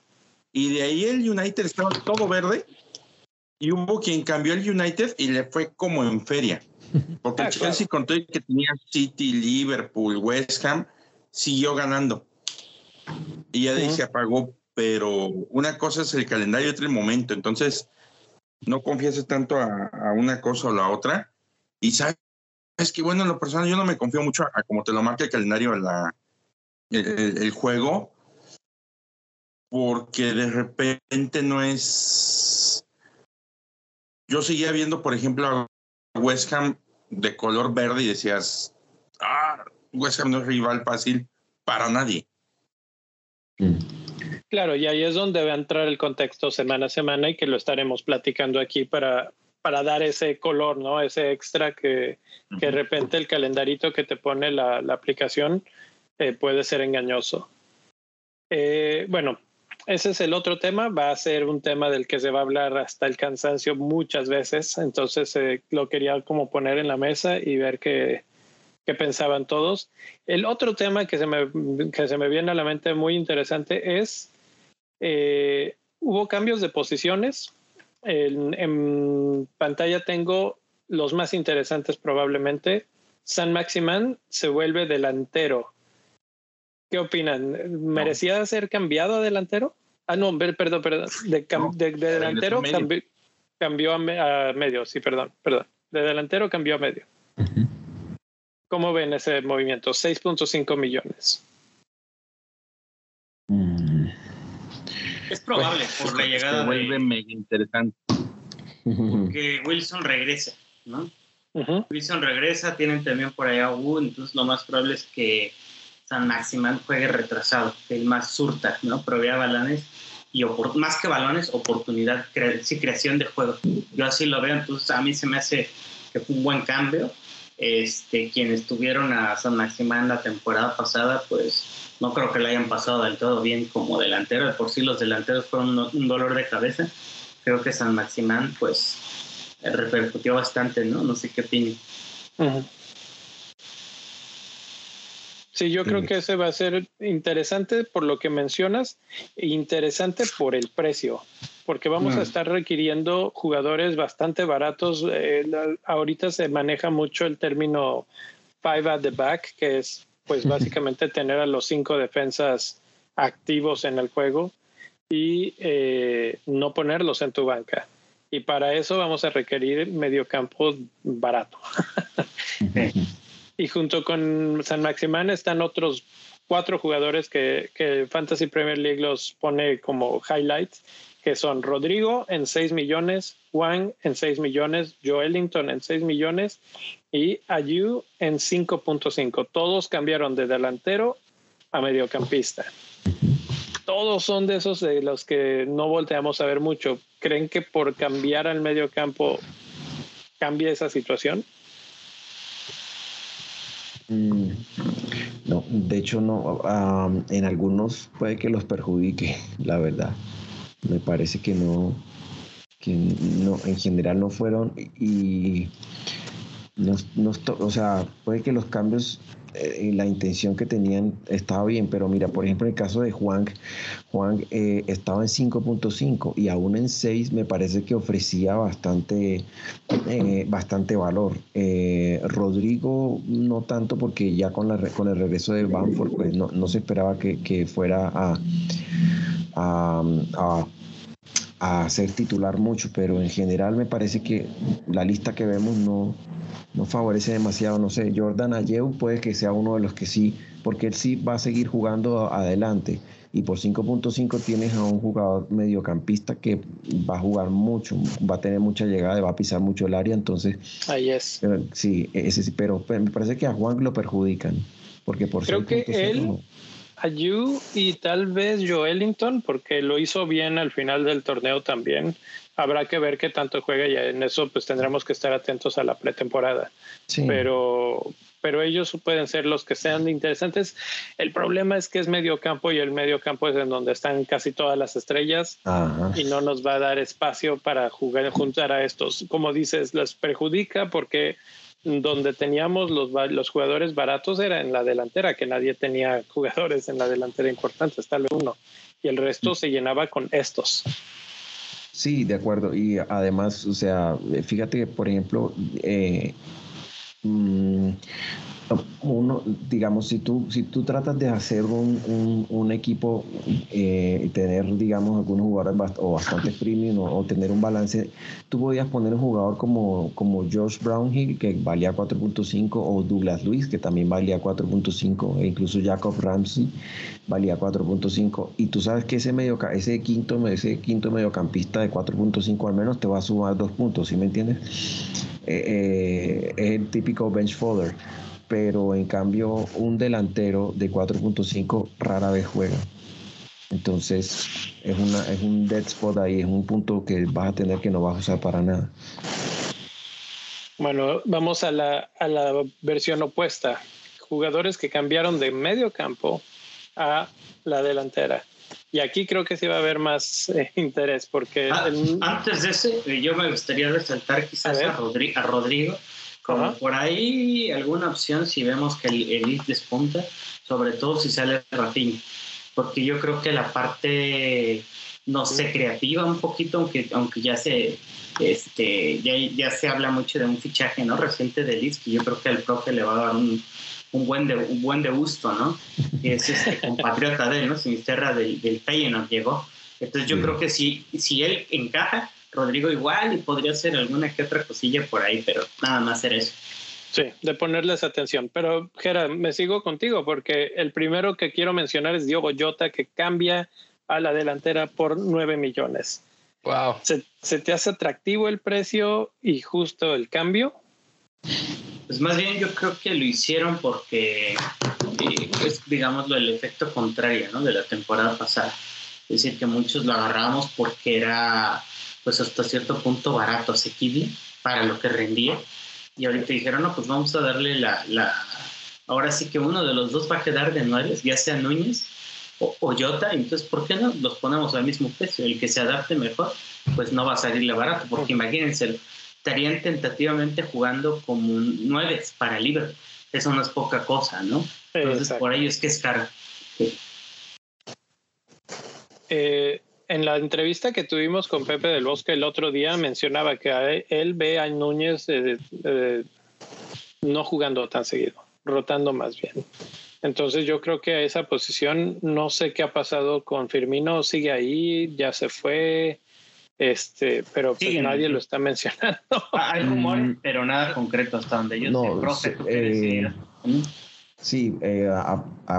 Y de ahí el United estaba todo verde. Y hubo quien cambió el United y le fue como en feria. Porque ah, Chelsea contó que tenía City, Liverpool, West Ham, siguió ganando. Y ya de ahí se apagó, pero una cosa es el calendario y otra el momento. Entonces, no confíes tanto a, una cosa o la otra. Y sabes que, bueno, en lo personal, yo no me confío mucho a, como te lo marca el calendario, la, el, juego, porque de repente no es. Yo seguía viendo, por ejemplo, a West Ham de color verde y decías, ah, West Ham no es rival fácil para nadie. Claro, y ahí es donde va a entrar el contexto semana a semana y que lo estaremos platicando aquí para, para dar ese color, ¿no? Ese extra que, que de repente el calendarito que te pone la, la aplicación eh, puede ser engañoso. Eh, bueno, ese es el otro tema. Va a ser un tema del que se va a hablar hasta el cansancio muchas veces. Entonces eh, lo quería como poner en la mesa y ver que, que pensaban todos. El otro tema que se me, que se me viene a la mente muy interesante es, eh, hubo cambios de posiciones. En, pantalla tengo los más interesantes probablemente. San Maximán se vuelve delantero. ¿Qué opinan? ¿Merecía ser cambiado a delantero? Ah, no, perdón, perdón. De, de, delantero cambió, a, medio, sí, perdón, perdón. De delantero cambió a medio. ¿Cómo ven ese movimiento? 6.5 millones. Mm. Es probable por la llegada vuelve mega interesante. Porque Wilson regresa, ¿no? Wilson regresa, tienen también por allá a Wu, entonces lo más probable es que San Maximán juegue retrasado, que el más surta, ¿no? Provea balones y más que balones, oportunidad, sí, creación de juego. Yo así lo veo, entonces a mí se me hace que fue un buen cambio este, quienes tuvieron a San Maximán la temporada pasada, pues no creo que le hayan pasado del todo bien como delantero. De por sí los delanteros fueron un, dolor de cabeza. Creo que San Maximán, pues, repercutió bastante, ¿no? No sé qué opinan. Sí, yo creo que ese va a ser interesante por lo que mencionas e interesante por el precio porque vamos a estar requiriendo jugadores bastante baratos. Eh, ahorita se maneja mucho el término five at the back, que es pues (laughs) básicamente tener a los cinco defensas activos en el juego y eh, no ponerlos en tu banca. Y para eso vamos a requerir mediocampo barato. (laughs) y junto con San Maximán están otros cuatro jugadores que, que Fantasy Premier League los pone como highlights que son Rodrigo en 6 millones, Juan en 6 millones, Joelinton en 6 millones y Ayu en 5.5. Todos cambiaron de delantero a mediocampista. Todos son de esos de los que no volteamos a ver mucho. ¿Creen que por cambiar al mediocampo cambia esa situación? Mm, no, de hecho no. en algunos puede que los perjudique, (laughs) la verdad. Me parece que no, que no, en general no fueron y no, no, o sea, puede que los cambios eh, la intención que tenían estaba bien, pero mira, por ejemplo, en el caso de Juan, Juan eh, estaba en 5.5 y aún en 6 me parece que ofrecía bastante, eh, bastante valor. Rodrigo no tanto porque ya con, la, con el regreso de Banford pues no, no se esperaba que, que fuera a, a ser titular mucho, pero en general me parece que la lista que vemos no, no favorece demasiado, no sé, Jordan Ayew puede que sea uno de los que sí, porque él sí va a seguir jugando adelante. Y por 5.5 tienes a un jugador mediocampista que va a jugar mucho, va a tener mucha llegada, va a pisar mucho el área, entonces... Ahí es. sí, ese sí, pero me parece que a Juan lo perjudican, porque por Creo que él... Ayu y tal vez Joelinton, porque lo hizo bien al final del torneo también habrá que ver qué tanto juega y en eso pues tendremos que estar atentos a la pretemporada. Pero, pero ellos pueden ser los que sean interesantes. El problema es que es medio campo y el medio campo es en donde están casi todas las estrellas y no nos va a dar espacio para jugar, juntar a estos. Como dices, les perjudica porque donde teníamos los, los jugadores baratos era en la delantera, que nadie tenía jugadores en la delantera importantes, tal vez uno, y el resto mm. se llenaba con estos. Sí, de acuerdo. Y además, o sea, fíjate que, por ejemplo, eh, mm, uno, digamos, si tú, si tú tratas de hacer un, un, equipo eh, tener, digamos, algunos jugadores o bastante premium o, tener un balance, tú podías poner un jugador como, como Josh Brownhill, que valía 4.5, o Douglas Luis, que también valía 4.5, e incluso Jacob Ramsey valía 4.5. Y tú sabes que ese, medio, ese, quinto, ese quinto mediocampista de 4.5 al menos te va a sumar dos puntos, ¿sí me entiendes? Eh, eh, es el típico bench fodder pero en cambio un delantero de 4.5 rara vez juega. Entonces es, una, es un dead spot ahí, es un punto que vas a tener que no vas a usar para nada. Bueno, vamos a la, a la versión opuesta. Jugadores que cambiaron de medio campo a la delantera. Y aquí creo que sí va a haber más eh, (laughs) interés porque... Ah, antes de ese, eh, yo me gustaría resaltar quizás a, a Rodrigo como por ahí alguna opción si vemos que el Elite despunta, sobre todo si sale Rafinha, porque yo creo que la parte no sé creativa un poquito, aunque aunque ya se este ya, ya se habla mucho de un fichaje no reciente de Elite, que yo creo que al profe le va a dar un, un buen de un buen de gusto, ¿no? Que (laughs) es este compatriota de él, ¿no? Sinisterra del, del Feyenoord llegó. Entonces yo creo que si, si él encaja, Rodrigo igual y podría ser alguna que otra cosilla por ahí, pero nada más ser eso. Sí, de ponerles atención. Pero, Gera, me sigo contigo porque el primero que quiero mencionar es Diogo Jota, que cambia a la delantera por 9 millones. Wow. ¿Se, te hace atractivo el precio y justo el cambio? Pues más bien yo creo que lo hicieron porque eh, es, digámoslo, el efecto contrario ¿no? de la temporada pasada. Es decir, que muchos lo agarramos porque era pues hasta cierto punto barato, asequible para lo que rendía. Y ahorita dijeron, no, pues vamos a darle la, la... Ahora sí que uno de los dos va a quedar de anuales, ya sea Núñez o, o Jota, entonces, ¿por qué no los ponemos al mismo precio? El que se adapte mejor, pues no va a salirle barato, porque imagínense, estarían tentativamente jugando como nueve para Liverpool. Eso no es poca cosa, ¿no? Entonces, por ello es que es caro. Eh, en la entrevista que tuvimos con Pepe del Bosque el otro día mencionaba que él ve a Núñez no jugando tan seguido, rotando más bien. Entonces yo creo que a esa posición no sé qué ha pasado con Firmino, sigue ahí, ya se fue, este, pero pues nadie lo está (laughs) mencionando. Hay rumores, mm. pero nada concreto hasta donde yo no, sé, profe. Eh, Sí, eh,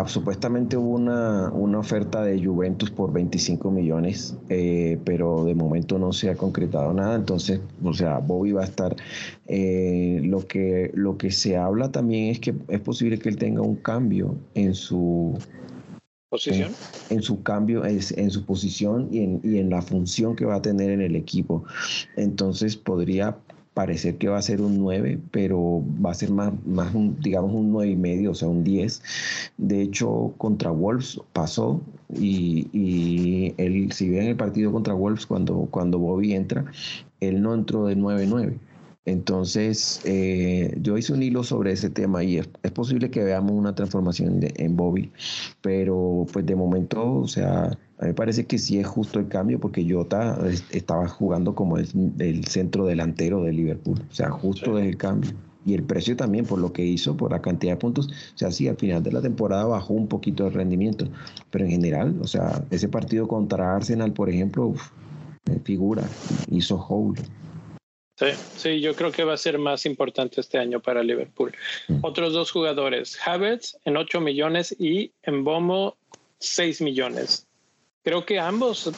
supuestamente hubo una, una, oferta de Juventus por 25 millones, eh, pero de momento no se ha concretado nada. Entonces, o sea, Bobby va a estar. Eh, lo, que, lo que se habla también es que es posible que él tenga un cambio en su posición. En, su cambio, en, en su posición y en, y en la función que va a tener en el equipo. Entonces podría parecer que va a ser un 9, pero va a ser más, más un, digamos, un 9 y medio, o sea, un 10. De hecho, contra Wolves pasó y, y él, si bien el partido contra Wolves, cuando, cuando Bobby entra, él no entró de 9-9. Entonces, eh, yo hice un hilo sobre ese tema y es, posible que veamos una transformación en Bobby, pero pues de momento, o sea, a mí me parece que sí es justo el cambio porque Jota estaba jugando como el, centro delantero de Liverpool, o sea, justo desde el cambio. Y el precio también por lo que hizo, por la cantidad de puntos. O sea, sí, al final de la temporada bajó un poquito el rendimiento, pero en general, o sea, ese partido contra Arsenal, por ejemplo, figura, hizo hold. Sí, sí, yo creo que va a ser más importante este año para Liverpool. Mm. Otros dos jugadores, Havertz en 8 millones y en Bomo 6 millones. Creo que ambos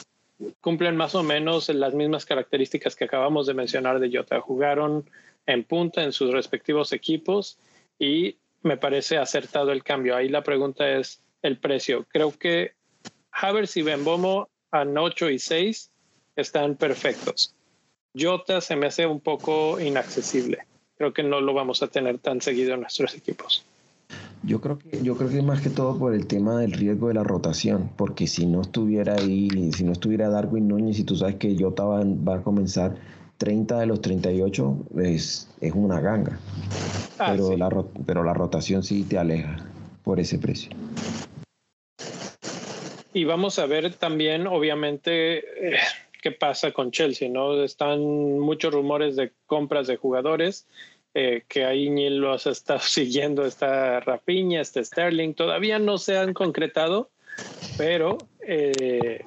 cumplen más o menos las mismas características que acabamos de mencionar de Jota. Jugaron en punta en sus respectivos equipos y me parece acertado el cambio. Ahí la pregunta es el precio. Creo que Havertz y Benbomo a 8 y 6 están perfectos. Jota se me hace un poco inaccesible. Creo que no lo vamos a tener tan seguido en nuestros equipos. Yo creo que yo creo que más que todo por el tema del riesgo de la rotación, porque si no estuviera ahí, si no estuviera Darwin Núñez y tú sabes que Jota va, va a comenzar 30 de los 38 es, es una ganga. Ah, pero, la, pero la rotación sí te aleja por ese precio. Y vamos a ver también, obviamente, eh, qué pasa con Chelsea, ¿no? Están muchos rumores de compras de jugadores eh, que ahí ni los está (laughs) siguiendo, está Rapiña, está Sterling, todavía no se han concretado, pero eh,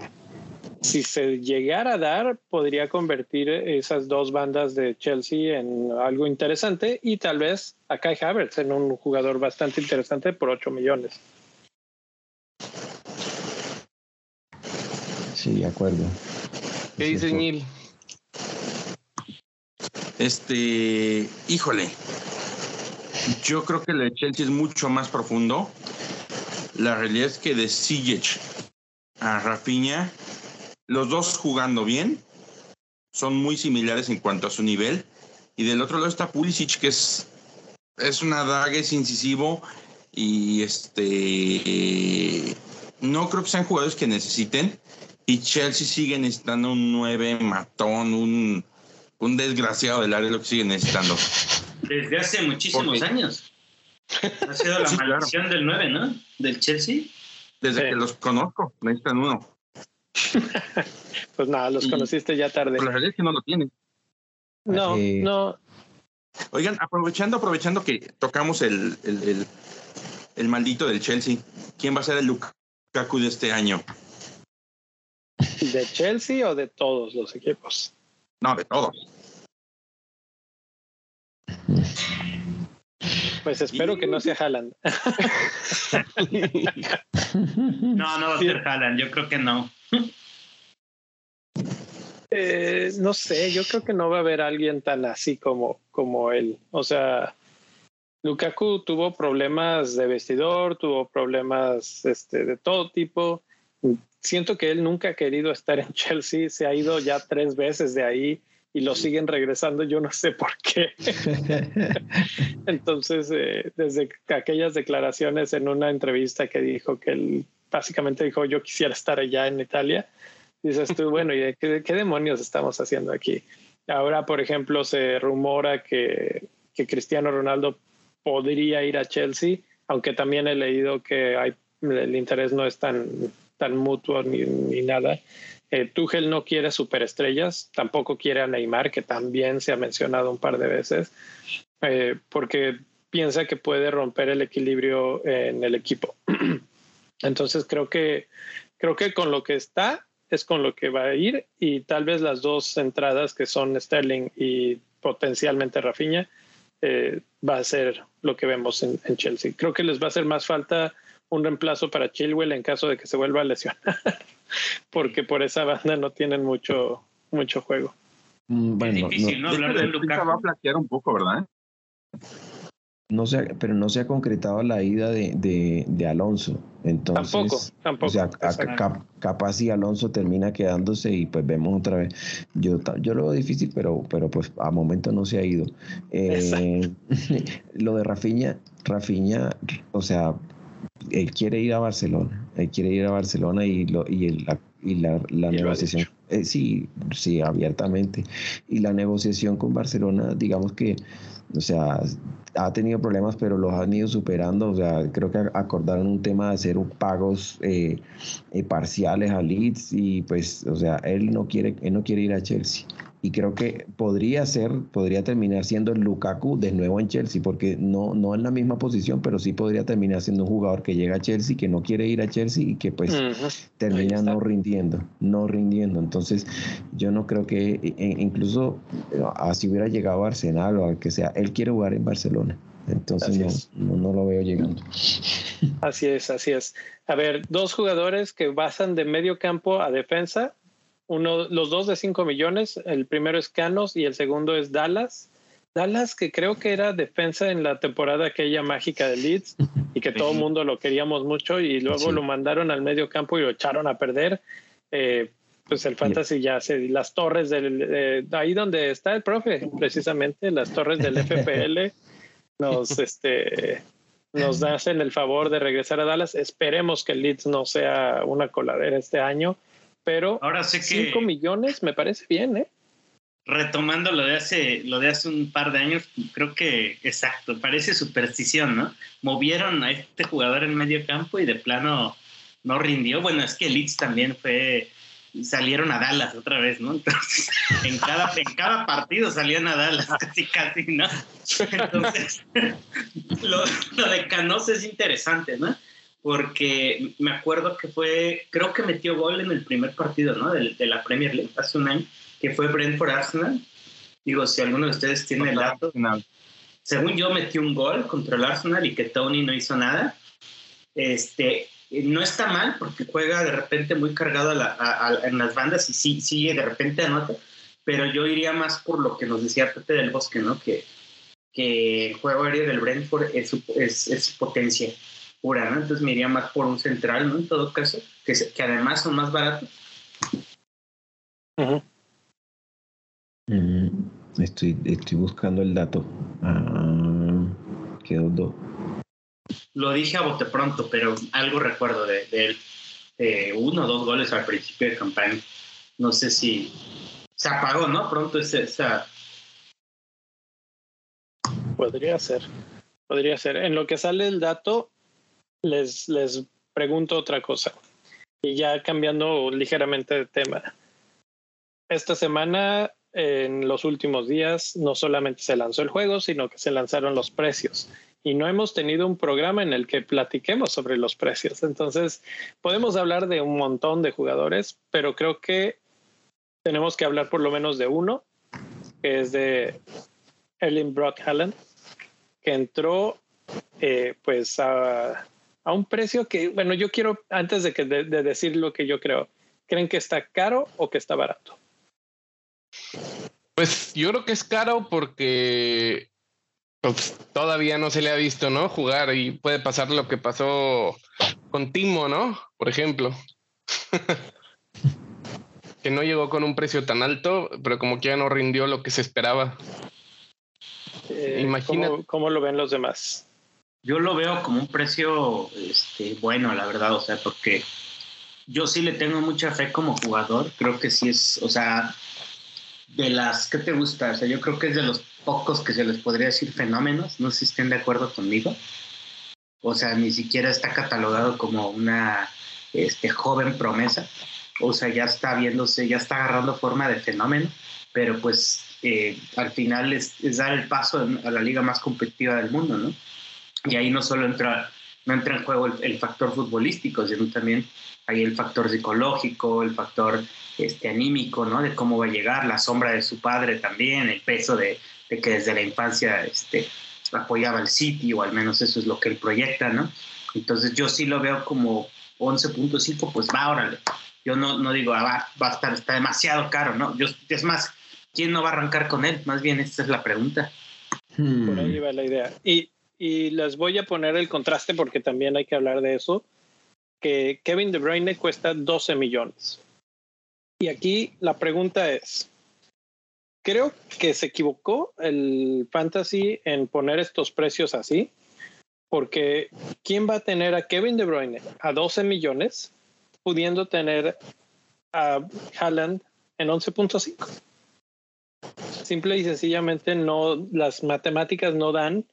si se llegara a dar, podría convertir esas dos bandas de Chelsea en algo interesante y tal vez a Kai Havertz en un jugador bastante interesante por 8 millones. Sí, de acuerdo. ¿Qué dice Neil? Este, híjole, yo creo que el de Chelsea es mucho más profundo. La realidad es que de Sijic a Rafinha, los dos jugando bien, son muy similares en cuanto a su nivel. Y del otro lado está Pulisic, que es, es una daga, es incisivo. Y este. no creo que sean jugadores que necesiten. Y Chelsea sigue necesitando un 9 matón, un un desgraciado del área lo que sigue necesitando. Desde hace muchísimos años. Ha sido la maldición del 9, ¿no? Del Chelsea. Desde que los conozco, necesitan uno. (laughs) pues nada, los conociste ya tarde. Pero la realidad es que no lo tienen. No, no. Oigan, aprovechando, aprovechando que tocamos el, el, el, maldito del Chelsea, ¿quién va a ser el Lukaku de este año? (laughs) ¿De Chelsea o de todos los equipos? No, de todos. Pues espero que no sea Haaland. (laughs) no, no va a ser Haaland, yo creo que no. (laughs) Eh, no sé, yo creo que no va a haber alguien tan así como, como él. O sea, Lukaku tuvo problemas de vestidor, tuvo problemas este, de todo tipo siento que él nunca ha querido estar en (laughs) Chelsea, se ha ido ya tres veces de ahí y lo siguen regresando, yo no sé por qué. (laughs) Entonces, eh, desde aquellas declaraciones en una entrevista que dijo que él básicamente dijo, yo quisiera estar allá en Italia, dices tú, bueno, ¿y qué, qué demonios estamos haciendo aquí? Ahora, por ejemplo, se rumora que, que Cristiano Ronaldo podría ir a Chelsea, aunque también he leído que hay, el interés no es tan tan mutuo ni, ni nada. Eh, Tuchel no quiere superestrellas, tampoco quiere a Neymar, que también se ha mencionado un par de veces, eh, porque piensa que puede romper el equilibrio en el equipo. (clears throat) Entonces creo que creo que con lo que está es con lo que va a ir y tal vez las dos entradas que son Sterling y potencialmente Rafinha eh, va a ser lo que vemos en, Chelsea. Creo que les va a hacer más falta un reemplazo para Chilwell en caso de que se vuelva a lesionar, (laughs) porque por esa banda no tienen mucho, mucho juego. Mm, bueno, es difícil, ¿no? Hablar de Va a flaquear un poco, ¿verdad? No se, pero no se ha concretado la ida de, de, de Alonso. Entonces, tampoco, tampoco. O sea, capaz si Alonso termina quedándose y pues vemos otra vez. Yo, yo lo veo difícil, pero, pero pues a momento no se ha ido. Eh, (laughs) lo de Rafiña, Rafiña, o sea, él quiere ir a Barcelona. Él quiere ir a Barcelona y, lo, y, el, la, y la, la negociación. Eh, sí, sí, abiertamente. Y la negociación con Barcelona, digamos que o sea, ha tenido problemas, pero los han ido superando. O sea, creo que acordaron un tema de hacer pagos eh, eh, parciales a Leeds y pues, o sea, él no quiere, él no quiere ir a Chelsea y creo que podría ser, podría terminar siendo el Lukaku de nuevo en Chelsea, porque no, no en la misma posición, pero sí podría terminar siendo un jugador que llega a Chelsea, que no quiere ir a Chelsea y que pues termina no rindiendo, no rindiendo. Entonces, yo no creo que e, e, incluso así hubiera llegado a Arsenal o al que sea, él quiere jugar en Barcelona. Entonces no, no, lo veo llegando. Así es, así es. A ver, dos jugadores que basan de medio campo a defensa uno, los dos de 5 millones, el primero es Canos y el segundo es Dallas. Dallas, que creo que era defensa en la temporada aquella mágica de Leeds (laughs) y que todo el mundo lo queríamos mucho y luego lo mandaron al medio campo y lo echaron a perder. Eh, pues el fantasy ya se las torres del ahí donde está el profe precisamente las torres del FPL (laughs) nos este nos hacen el favor de regresar a Dallas. Esperemos que el Leeds no sea una coladera este año pero Ahora sé que 5 millones me parece bien, ¿eh? Retomando lo de hace lo de hace un par de años, creo que exacto, parece superstición, ¿no? Movieron a este jugador en medio campo y de plano no rindió. Bueno, es que Leeds también fue salieron a Dallas otra vez, ¿no? Entonces, en cada, en cada partido salían a Dallas, (laughs) casi, casi, ¿no? (laughs) Entonces, (laughs) lo, lo de Canos es interesante, ¿no? Porque me acuerdo que fue, creo que metió gol en el primer partido, ¿no? De, de la Premier League hace un año, que fue Brentford Arsenal. Digo, si alguno de ustedes tiene el dato. Según yo, metí un gol contra el Arsenal y que Tony no hizo nada. Este, no está mal porque juega de repente muy cargado en las bandas y sí, sí, de repente anota, pero yo iría más por lo que nos decía Pepe del Bosque, ¿no? Que, que el juego aéreo del Brentford es es, es su potencia pura, ¿no? Entonces me iría más por un central, ¿no? En todo caso, que, que además son más baratos. Mm, estoy, estoy buscando el dato. Ah, quedó dos. Lo dije a bote pronto, pero algo recuerdo de, él. uno o dos goles al principio de campaña. No sé si se apagó, ¿no? Pronto esa. Podría ser. Podría ser. En lo que sale el dato, les, les pregunto otra cosa. Y ya cambiando ligeramente de tema. Esta semana, en los últimos días, no solamente se lanzó el juego, sino que se lanzaron los precios. Y no hemos tenido un programa en el que platiquemos sobre los precios. Entonces, podemos hablar de un montón de jugadores, pero creo que tenemos que hablar por lo menos de uno, que es de Ellen Brock Hallen, que entró eh, pues a a un precio que, bueno, yo quiero, antes de, que, de, decir lo que yo creo, ¿creen que está caro o que está barato? Pues yo creo que es caro porque pues, todavía no se le ha visto, ¿no? Jugar y puede pasar lo que pasó con Timo, ¿no? Por ejemplo. (laughs) que no llegó con un precio tan alto, pero como que ya no rindió lo que se esperaba. Eh, Imagina. ¿cómo, lo ven los demás? Yo lo veo como un precio este, bueno, la verdad, o sea, porque yo sí le tengo mucha fe como jugador, creo que sí es, o sea, de las que te gusta, o sea, yo creo que es de los pocos que se les podría decir fenómenos, no sé si estén de acuerdo conmigo. O sea, ni siquiera está catalogado como una este, joven promesa. O sea, ya está viéndose, ya está agarrando forma de fenómeno, pero pues eh, al final es, dar el paso a la liga más competitiva del mundo, ¿no? Y ahí no solo entra, no entra en juego el, factor futbolístico, sino también hay el factor psicológico, el factor este, anímico, ¿no? De cómo va a llegar, la sombra de su padre también, el peso de, de que desde la infancia este, apoyaba al City, o al menos eso es lo que él proyecta, ¿no? Entonces yo sí lo veo como 11.5, pues va, órale. Yo no, no digo, ah, va, a estar, está demasiado caro, ¿no? Yo, es más, ¿quién no va a arrancar con él? Más bien, esta es la pregunta. Por ahí va la idea. Y, y les voy a poner el contraste porque también hay que hablar de eso, que Kevin De Bruyne cuesta 12 millones. Y aquí la pregunta es, creo que se equivocó el fantasy en poner estos precios así, porque ¿quién va a tener a Kevin De Bruyne a 12 millones pudiendo tener a Haaland en 11.5? Simple y sencillamente no, las matemáticas no dan.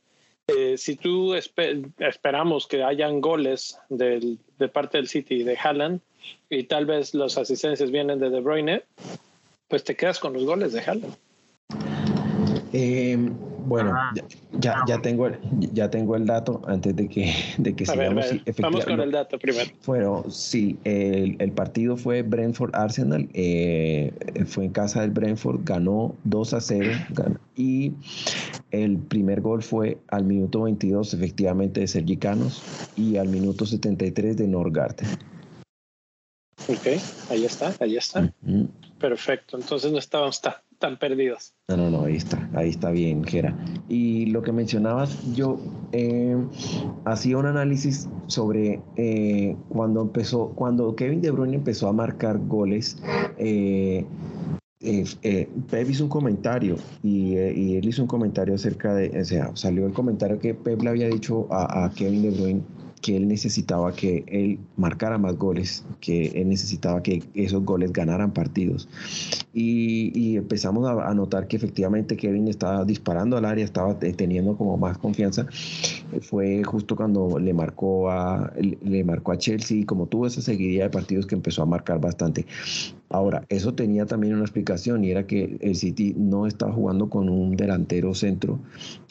Eh, si tú esperamos que hayan goles de parte del City de Haaland y tal vez los asistencias vienen de De Bruyne, pues te quedas con los goles de Haaland. Eh, bueno, ah. ya, ya, tengo el, ya tengo el dato antes de que, de que sigamos. vamos con el dato primero. Bueno, sí, el, el partido fue Brentford-Arsenal, eh, fue en casa del Brentford, ganó 2 a 0 y el primer gol fue al minuto 22 efectivamente de Sergi Canos y al minuto 73 de Norgard. Ok, ahí está, ahí está. Perfecto, entonces no estábamos tan, perdidos. No, no, no, ahí está, ahí está bien, Gera. Y lo que mencionabas, yo eh, hacía un análisis sobre eh, cuando empezó, cuando Kevin De Bruyne empezó a marcar goles. Eh, eh, Pep hizo un comentario y, él hizo un comentario acerca de, o sea, salió el comentario que Pep le había dicho a, a Kevin De Bruyne que él necesitaba que él marcara más goles, que él necesitaba que esos goles ganaran partidos. Y, empezamos a, notar que efectivamente Kevin estaba disparando al área, estaba teniendo como más confianza. Fue justo cuando le marcó a, le marcó a Chelsea, como tuvo esa seguidilla de partidos que empezó a marcar bastante. Ahora, eso tenía también una explicación y era que el City no estaba jugando con un delantero centro,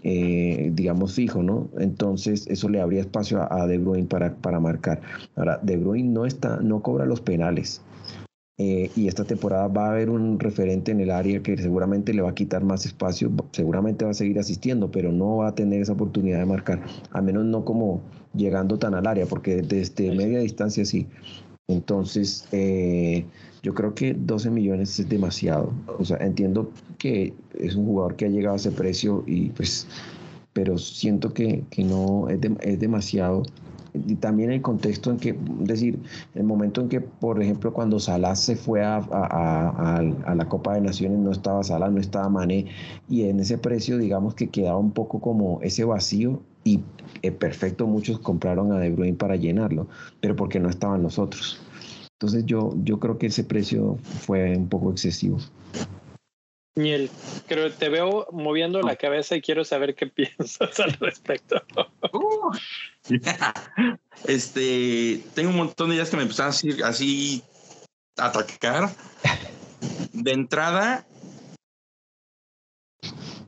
eh, digamos, fijo, ¿no? Entonces, eso le abría espacio a, De Bruyne para, para marcar. Ahora, De Bruyne no, está, no cobra los penales. Eh, y esta temporada va a haber un referente en el área que seguramente le va a quitar más espacio, seguramente va a seguir asistiendo, pero no va a tener esa oportunidad de marcar, al menos no como llegando tan al área, porque desde media distancia sí. Entonces, eh, yo creo que 12 millones es demasiado. O sea, entiendo que es un jugador que ha llegado a ese precio y pues, pero siento que, que no es, es demasiado y también el contexto en que, decir, el momento en que, por ejemplo, cuando Salah se fue a, a, a, la Copa de Naciones, no estaba Salah, no estaba Mané, y en ese precio, digamos que quedaba un poco como ese vacío, y eh, perfecto, muchos compraron a De Bruyne para llenarlo, pero porque no estaban los otros. Entonces yo, yo creo que ese precio fue un poco excesivo. Miel, creo te veo moviendo la cabeza y quiero saber qué (laughs) piensas al respecto. Uh, (laughs) este, tengo un montón de ideas que me empezaron a así a atacar. De entrada,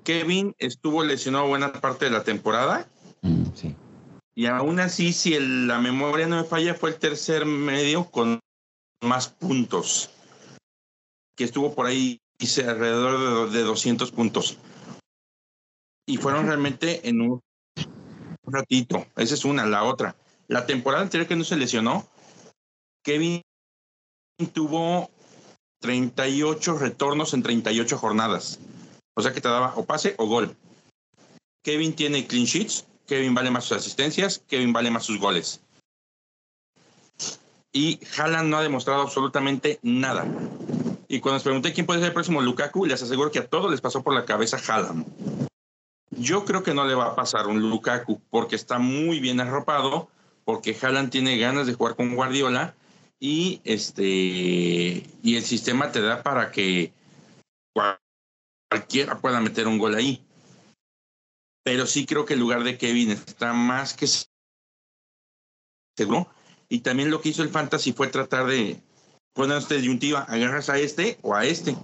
Kevin estuvo lesionado buena parte de la temporada. Mm, sí. Y aún así, si la memoria no me falla, fue el tercer medio con más puntos, que estuvo por ahí hice alrededor de, 200 puntos. Y fueron realmente en un ratito. Esa es una. La otra, la temporada anterior que no se lesionó, Kevin tuvo 38 retornos en 38 jornadas. O sea que te daba o pase o gol. Kevin tiene clean sheets, Kevin vale más sus asistencias, Kevin vale más sus goles y Haaland no ha demostrado absolutamente nada. Y cuando les pregunté quién puede ser el próximo Lukaku, les aseguro que a todos les pasó por la cabeza Haaland. Yo creo que no le va a pasar un Lukaku porque está muy bien arropado, porque Haaland tiene ganas de jugar con Guardiola y este y el sistema te da para que cualquiera pueda meter un gol ahí. Pero sí creo que el lugar de Kevin está más que seguro y también lo que hizo el Fantasy fue tratar de poner esta disyuntiva, agarras a este o a este.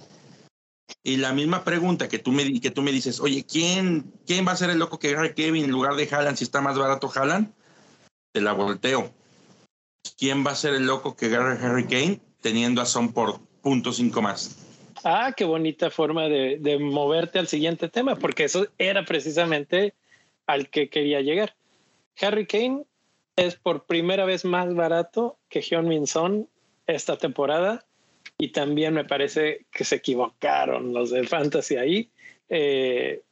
Y la misma pregunta que tú me, que tú me dices, oye, ¿quién, ¿quién va a ser el loco que agarre Kevin en lugar de Haaland si está más barato Haaland? Te la volteo. ¿Quién va a ser el loco que agarre Harry Kane teniendo a Son por punto cinco más? Ah, qué bonita forma de, de moverte al siguiente tema, porque eso era precisamente al que quería llegar. Harry Kane es por primera vez más barato que Hyun Son esta temporada y también me parece que se equivocaron los de Fantasy ahí. Eh,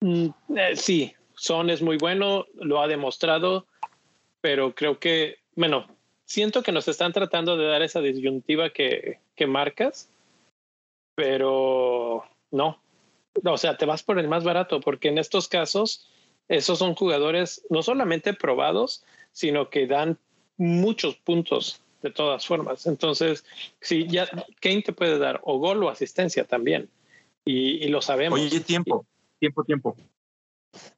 mm, eh, sí, Son es muy bueno, lo ha demostrado, pero creo que, bueno, siento que nos están tratando de dar esa disyuntiva que, que marcas, pero no. O sea, te vas por el más barato, porque en estos casos, esos son jugadores no solamente probados, sino que dan muchos puntos de todas formas. Entonces, si ya Kane te puede dar o gol o asistencia también. Y, lo sabemos. Oye, tiempo, tiempo, tiempo.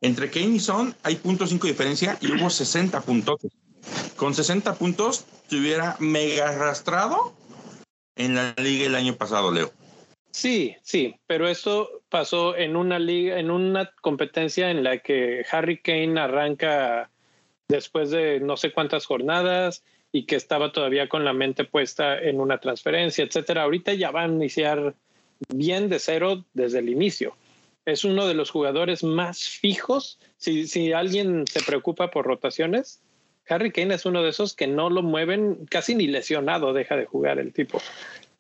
Entre Kane y Son hay punto cinco diferencia y hubo 60 puntos. Con 60 puntos te hubiera mega arrastrado en la liga el año pasado, Leo. Sí, sí, pero eso pasó en una liga, en una competencia en la que Harry Kane arranca después de no sé cuántas jornadas y que estaba todavía con la mente puesta en una transferencia, etcétera. Ahorita ya van a iniciar bien de cero desde el inicio. Es uno de los jugadores más fijos. Si, si alguien se preocupa por rotaciones, Harry Kane es uno de esos que no lo mueven casi ni lesionado, deja de jugar el tipo.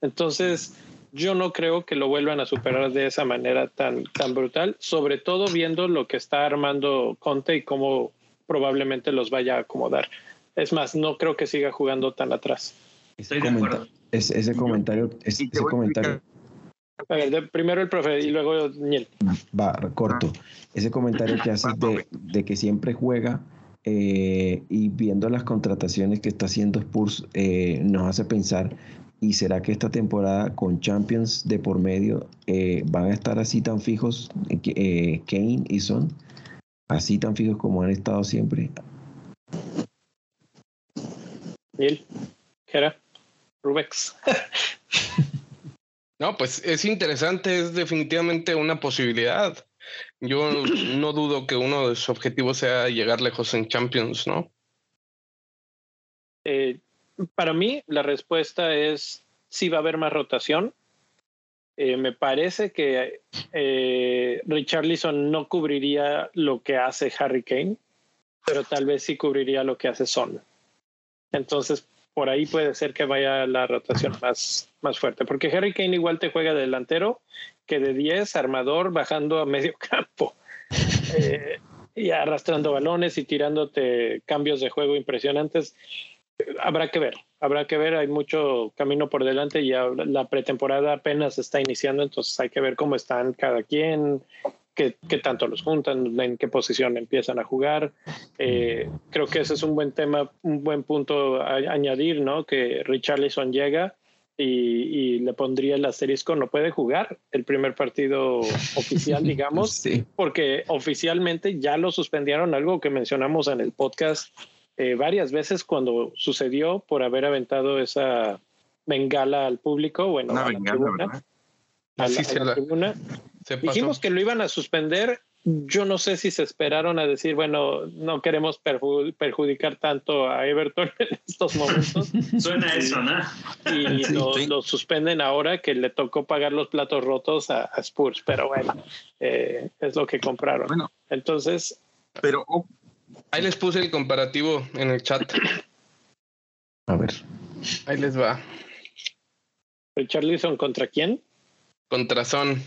Entonces, yo no creo que lo vuelvan a superar de esa manera tan, tan brutal, sobre todo viendo lo que está armando Conte y cómo probablemente los vaya a acomodar. Es más, no creo que siga jugando tan atrás. Estoy de acuerdo. ese comentario, ese, comentario. A ver, primero el profe y luego Niel. Va, corto. Ese comentario que haces de, que siempre juega eh, y viendo las contrataciones que está haciendo Spurs eh, nos hace pensar, ¿y será que esta temporada con Champions de por medio eh, van a estar así tan fijos Kane y Son? Así tan fijos como han estado siempre. Neil, era? Rubex. (laughs) no, pues es interesante, es definitivamente una posibilidad. Yo (clears throat) no dudo que uno de sus objetivos sea llegar lejos en Champions, ¿no? Eh, para mí, la respuesta es sí va a haber más rotación. Eh, me parece que eh, Richarlison no cubriría lo que hace Harry Kane, pero tal vez sí cubriría lo que hace Son. Entonces, por ahí puede ser que vaya la rotación más, más fuerte, porque Harry Kane igual te juega delantero que de 10, armador, bajando a medio (laughs) campo eh, y arrastrando balones y tirándote cambios de juego impresionantes. Habrá que ver, habrá que ver, hay mucho camino por delante y ya la pretemporada apenas está iniciando, entonces hay que ver cómo están cada quien, qué, tanto los juntan, en qué posición empiezan a jugar. Eh, creo que ese es un buen tema, un buen punto a añadir, ¿no? Que Richarlison llega y, le pondría el asterisco, no puede jugar el primer partido oficial, (laughs) digamos, porque oficialmente ya lo suspendieron, algo que mencionamos en el podcast eh, varias veces cuando sucedió por haber aventado esa bengala al público, bueno, Una bengala, a la, tribuna. Dijimos que lo iban a suspender. Yo no sé si se esperaron a decir, bueno, no queremos perjudicar tanto a Everton (laughs) en estos momentos. (laughs) Suena eso, ¿no? Y (laughs) lo, suspenden ahora que le tocó pagar los platos rotos a, Spurs, pero bueno, eh, es lo que compraron. Bueno, entonces. Pero ahí les puse el comparativo en el chat. A ver. Ahí les va. ¿Richarlison contra quién? Contra Son.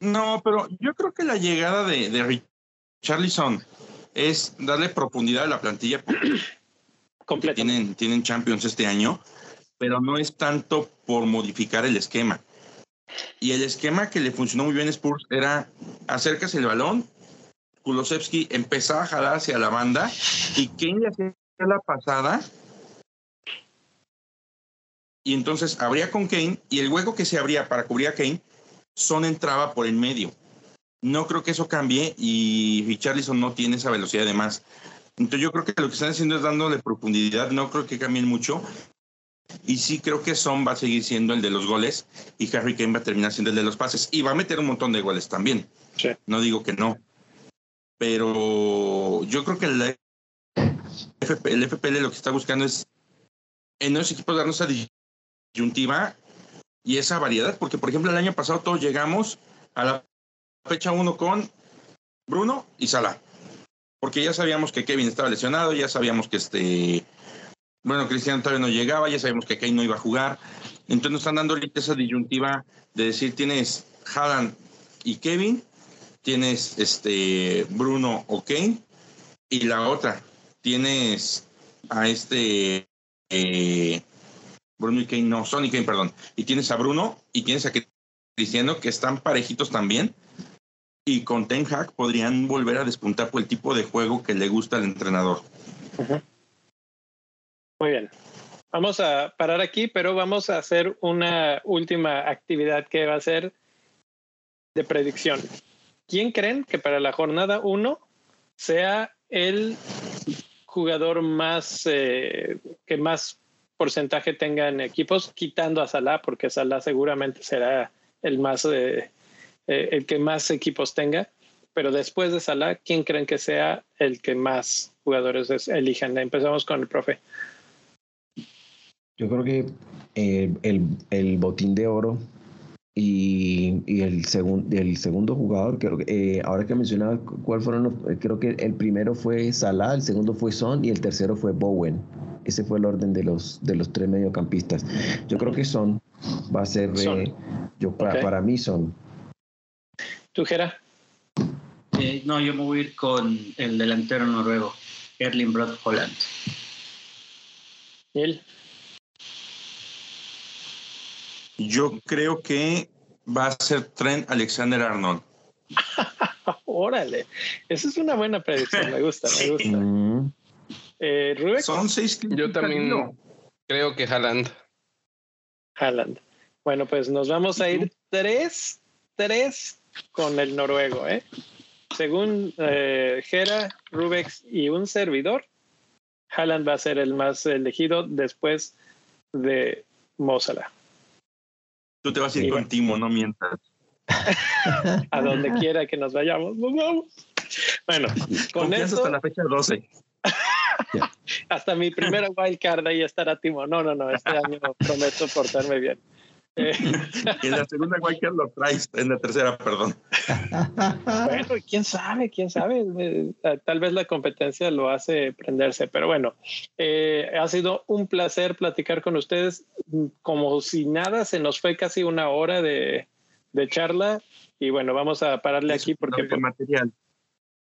No, pero yo creo que la llegada de, de Charlison es darle profundidad a la plantilla. Tienen, tienen Champions este año, pero no es tanto por modificar el esquema. Y el esquema que le funcionó muy bien a Spurs era acercas el balón, Kulosevsky empezaba a jalar hacia la banda y Kane le hacía la pasada y entonces abría con Kane y el hueco que se abría para cubrir a Kane, Son entraba por el medio. No creo que eso cambie y Richarlison no tiene esa velocidad de más. Entonces yo creo que lo que están haciendo es dándole profundidad, no creo que cambien mucho. Y sí creo que Son va a seguir siendo el de los goles y Harry Kane va a terminar siendo el de los pases. Y va a meter un montón de goles también. No digo que no. Pero yo creo que el, FPL lo que está buscando es en esos equipos darnos esa disyuntiva y esa variedad, porque por ejemplo el año pasado todos llegamos a la fecha 1 con Bruno y Salah, porque ya sabíamos que Kevin estaba lesionado, ya sabíamos que este, bueno, Cristiano todavía no llegaba, ya sabíamos que Kane no iba a jugar, entonces nos están dando ahorita esa disyuntiva de decir tienes Haaland y Kevin, tienes este Bruno o Kane, y la otra, tienes a este eh, Bruno y Kane, no, Sony Kane, perdón, y tienes a Bruno y tienes a Cristiano que están parejitos también. Y con Ten Hag podrían volver a despuntar por el tipo de juego que le gusta al entrenador. Muy bien. Vamos a parar aquí, pero vamos a hacer una última actividad que va a ser de predicción. ¿Quién creen que para la jornada 1 sea el jugador más eh, que más porcentaje tenga en equipos, quitando a Salah, porque Salah seguramente será el más eh, eh, el que más equipos tenga. Pero después de Salah, ¿quién creen que sea el que más jugadores elijan? Empezamos con el profe. Yo creo que el, el botín de oro y, y el, segundo el segundo jugador, creo que, eh, ahora que mencionaba cuál fueron los, eh, creo que el primero fue Salah, el segundo fue Son y el tercero fue Bowen. Ese fue el orden de los, de los tres mediocampistas. Yo creo que Son va a ser, eh, yo, para, para mí Son. ¿Tú, Gera? no, yo me voy a ir con el delantero noruego, Erling Brot Holland. ¿Y él? Yo creo que va a ser Trent Alexander Arnold. (laughs) Órale, esa es una buena predicción, me gusta, me (laughs) gusta. Mm. Eh, Son seis. Yo también creo que Haaland. Haaland. Bueno, pues nos vamos a ir tres, tres con el noruego, ¿eh? Según eh, Gera, Rubex y un servidor, Haaland va a ser el más elegido después de Mozart. Tú te vas a ir con Timo, no mientas. (laughs) a donde quiera que nos vayamos, nos vamos. Bueno, con eso. hasta la fecha 12. (laughs) hasta mi primera wildcard ahí estará Timo. No, no, no, este año prometo portarme bien. Eh, (laughs) en la segunda wildcard lo traes, en la tercera, perdón. bueno, quién sabe, quién sabe. Eh, tal vez la competencia lo hace prenderse, pero bueno, eh, ha sido un placer platicar con ustedes. Como si nada, se nos fue casi una hora de, de charla y bueno, vamos a pararle aquí porque... No material.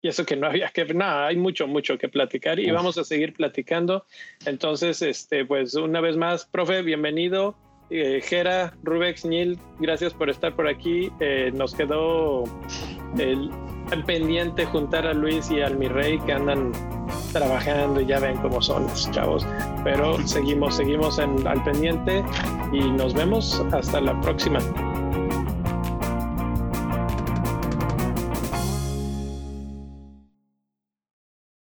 Y eso que no había que, nada, hay mucho, mucho que platicar y vamos a seguir platicando. Entonces, este, pues una vez más, profe, bienvenido. Eh, Jera, Rubex, Nil, gracias por estar por aquí. Eh, nos quedó el, pendiente juntar a Luis y al mi rey que andan trabajando y ya ven cómo son los chavos. Pero seguimos, seguimos en, al pendiente y nos vemos hasta la próxima.